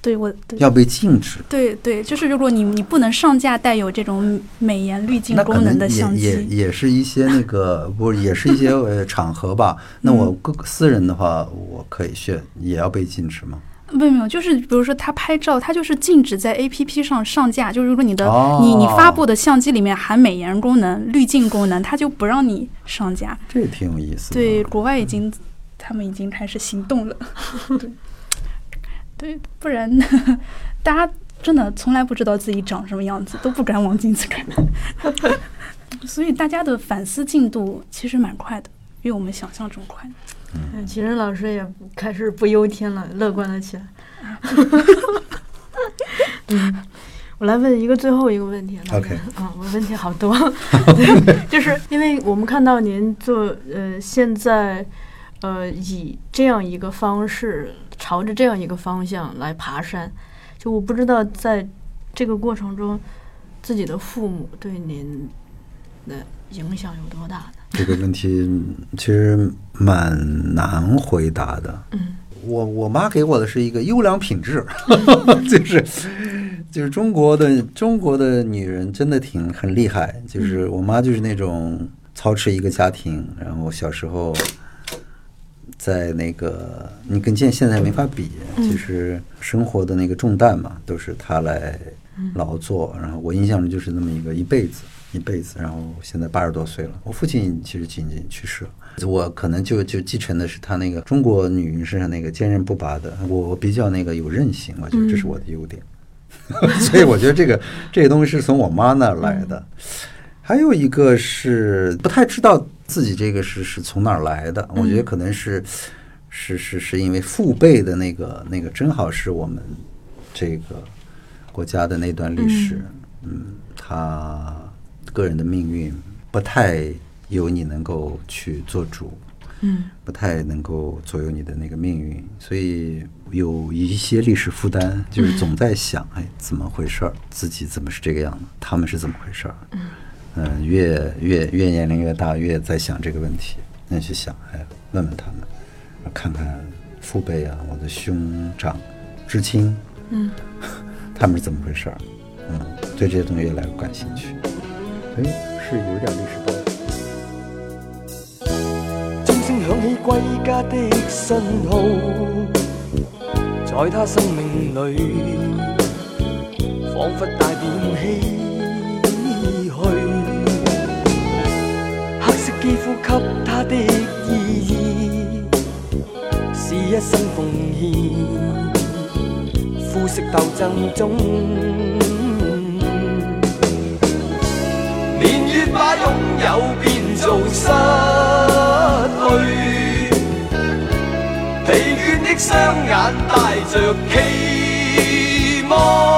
对我对要被禁止。对对，就是如果你你不能上架带有这种美颜滤镜功能的相也机，也是一些那个 不是也是一些呃场合吧？那我个私人的话，我可以选，也要被禁止吗？没有没有，就是比如说他拍照，他就是禁止在 A P P 上上架。就是如果你的、哦你你发布的相机里面含美颜功能、滤镜功能，他就不让你上架。这也挺有意思的。对，国外已经他们已经开始行动了。对，对，不然 大家真的从来不知道自己长什么样子，都不敢往镜子看。所以大家的反思进度其实蛮快的，比我们想象中快。嗯，其实老师也开始不忧天了，乐观了起来。嗯，我来问一个最后一个问题。来 OK 啊，我问题好多，就是因为我们看到您做呃现在呃以这样一个方式，朝着这样一个方向来爬山，就我不知道在这个过程中，自己的父母对您的影响有多大呢？这个问题其实蛮难回答的。嗯我我妈给我的是一个优良品质，就是就是中国的中国的女人真的挺很厉害，就是我妈就是那种操持一个家庭，然后小时候在那个你跟现现在没法比，其实生活的那个重担嘛，都是他来劳作，然后我印象中就是那么一个一辈子。一辈子，然后现在八十多岁了。我父亲其实仅仅去世了，我可能就就继承的是他那个中国女人身上那个坚韧不拔的。我我比较那个有韧性，我觉得这是我的优点。所以我觉得这个这个东西是从我妈那儿来的。还有一个是不太知道自己这个是是从哪儿来的，我觉得可能是是是是因为父辈的那个那个正好是我们这个国家的那段历史，嗯，他个人的命运不太由你能够去做主，嗯不太能够左右你的那个命运，所以有一些历史负担，就是总在想，哎，怎么回事儿？自己怎么是这个样子？他们是怎么回事儿？嗯，越越越年龄越大，越在想这个问题，那去想，哎，问问他们，看看父辈啊，我的兄长、知青，嗯，他们是怎么回事儿？嗯，对这些东西越来越感兴趣，哎是有点历史包袱。钟聲響起归家的信號，在他生命裏，彷彿色肌膚給他的意義，是一生奉獻，膚色鬥爭中。年月把擁有變做失去，疲倦的雙眼帶着期望。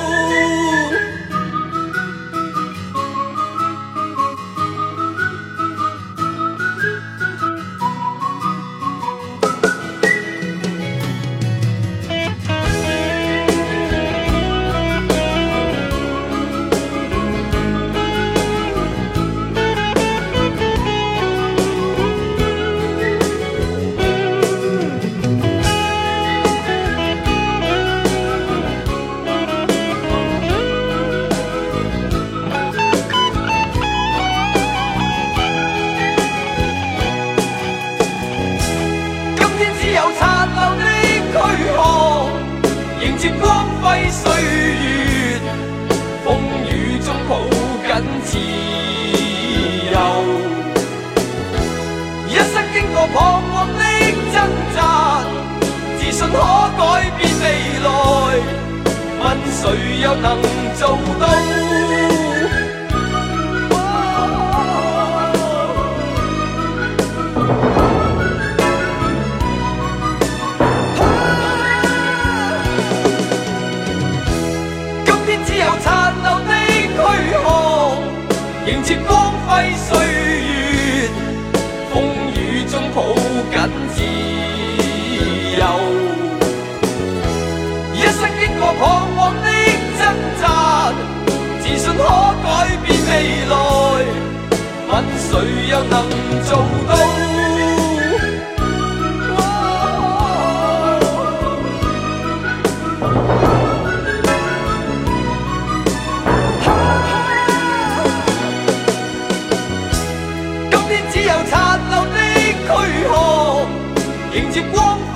谁又能做到？谁又能做到？今天只有残留的躯壳，迎接光輝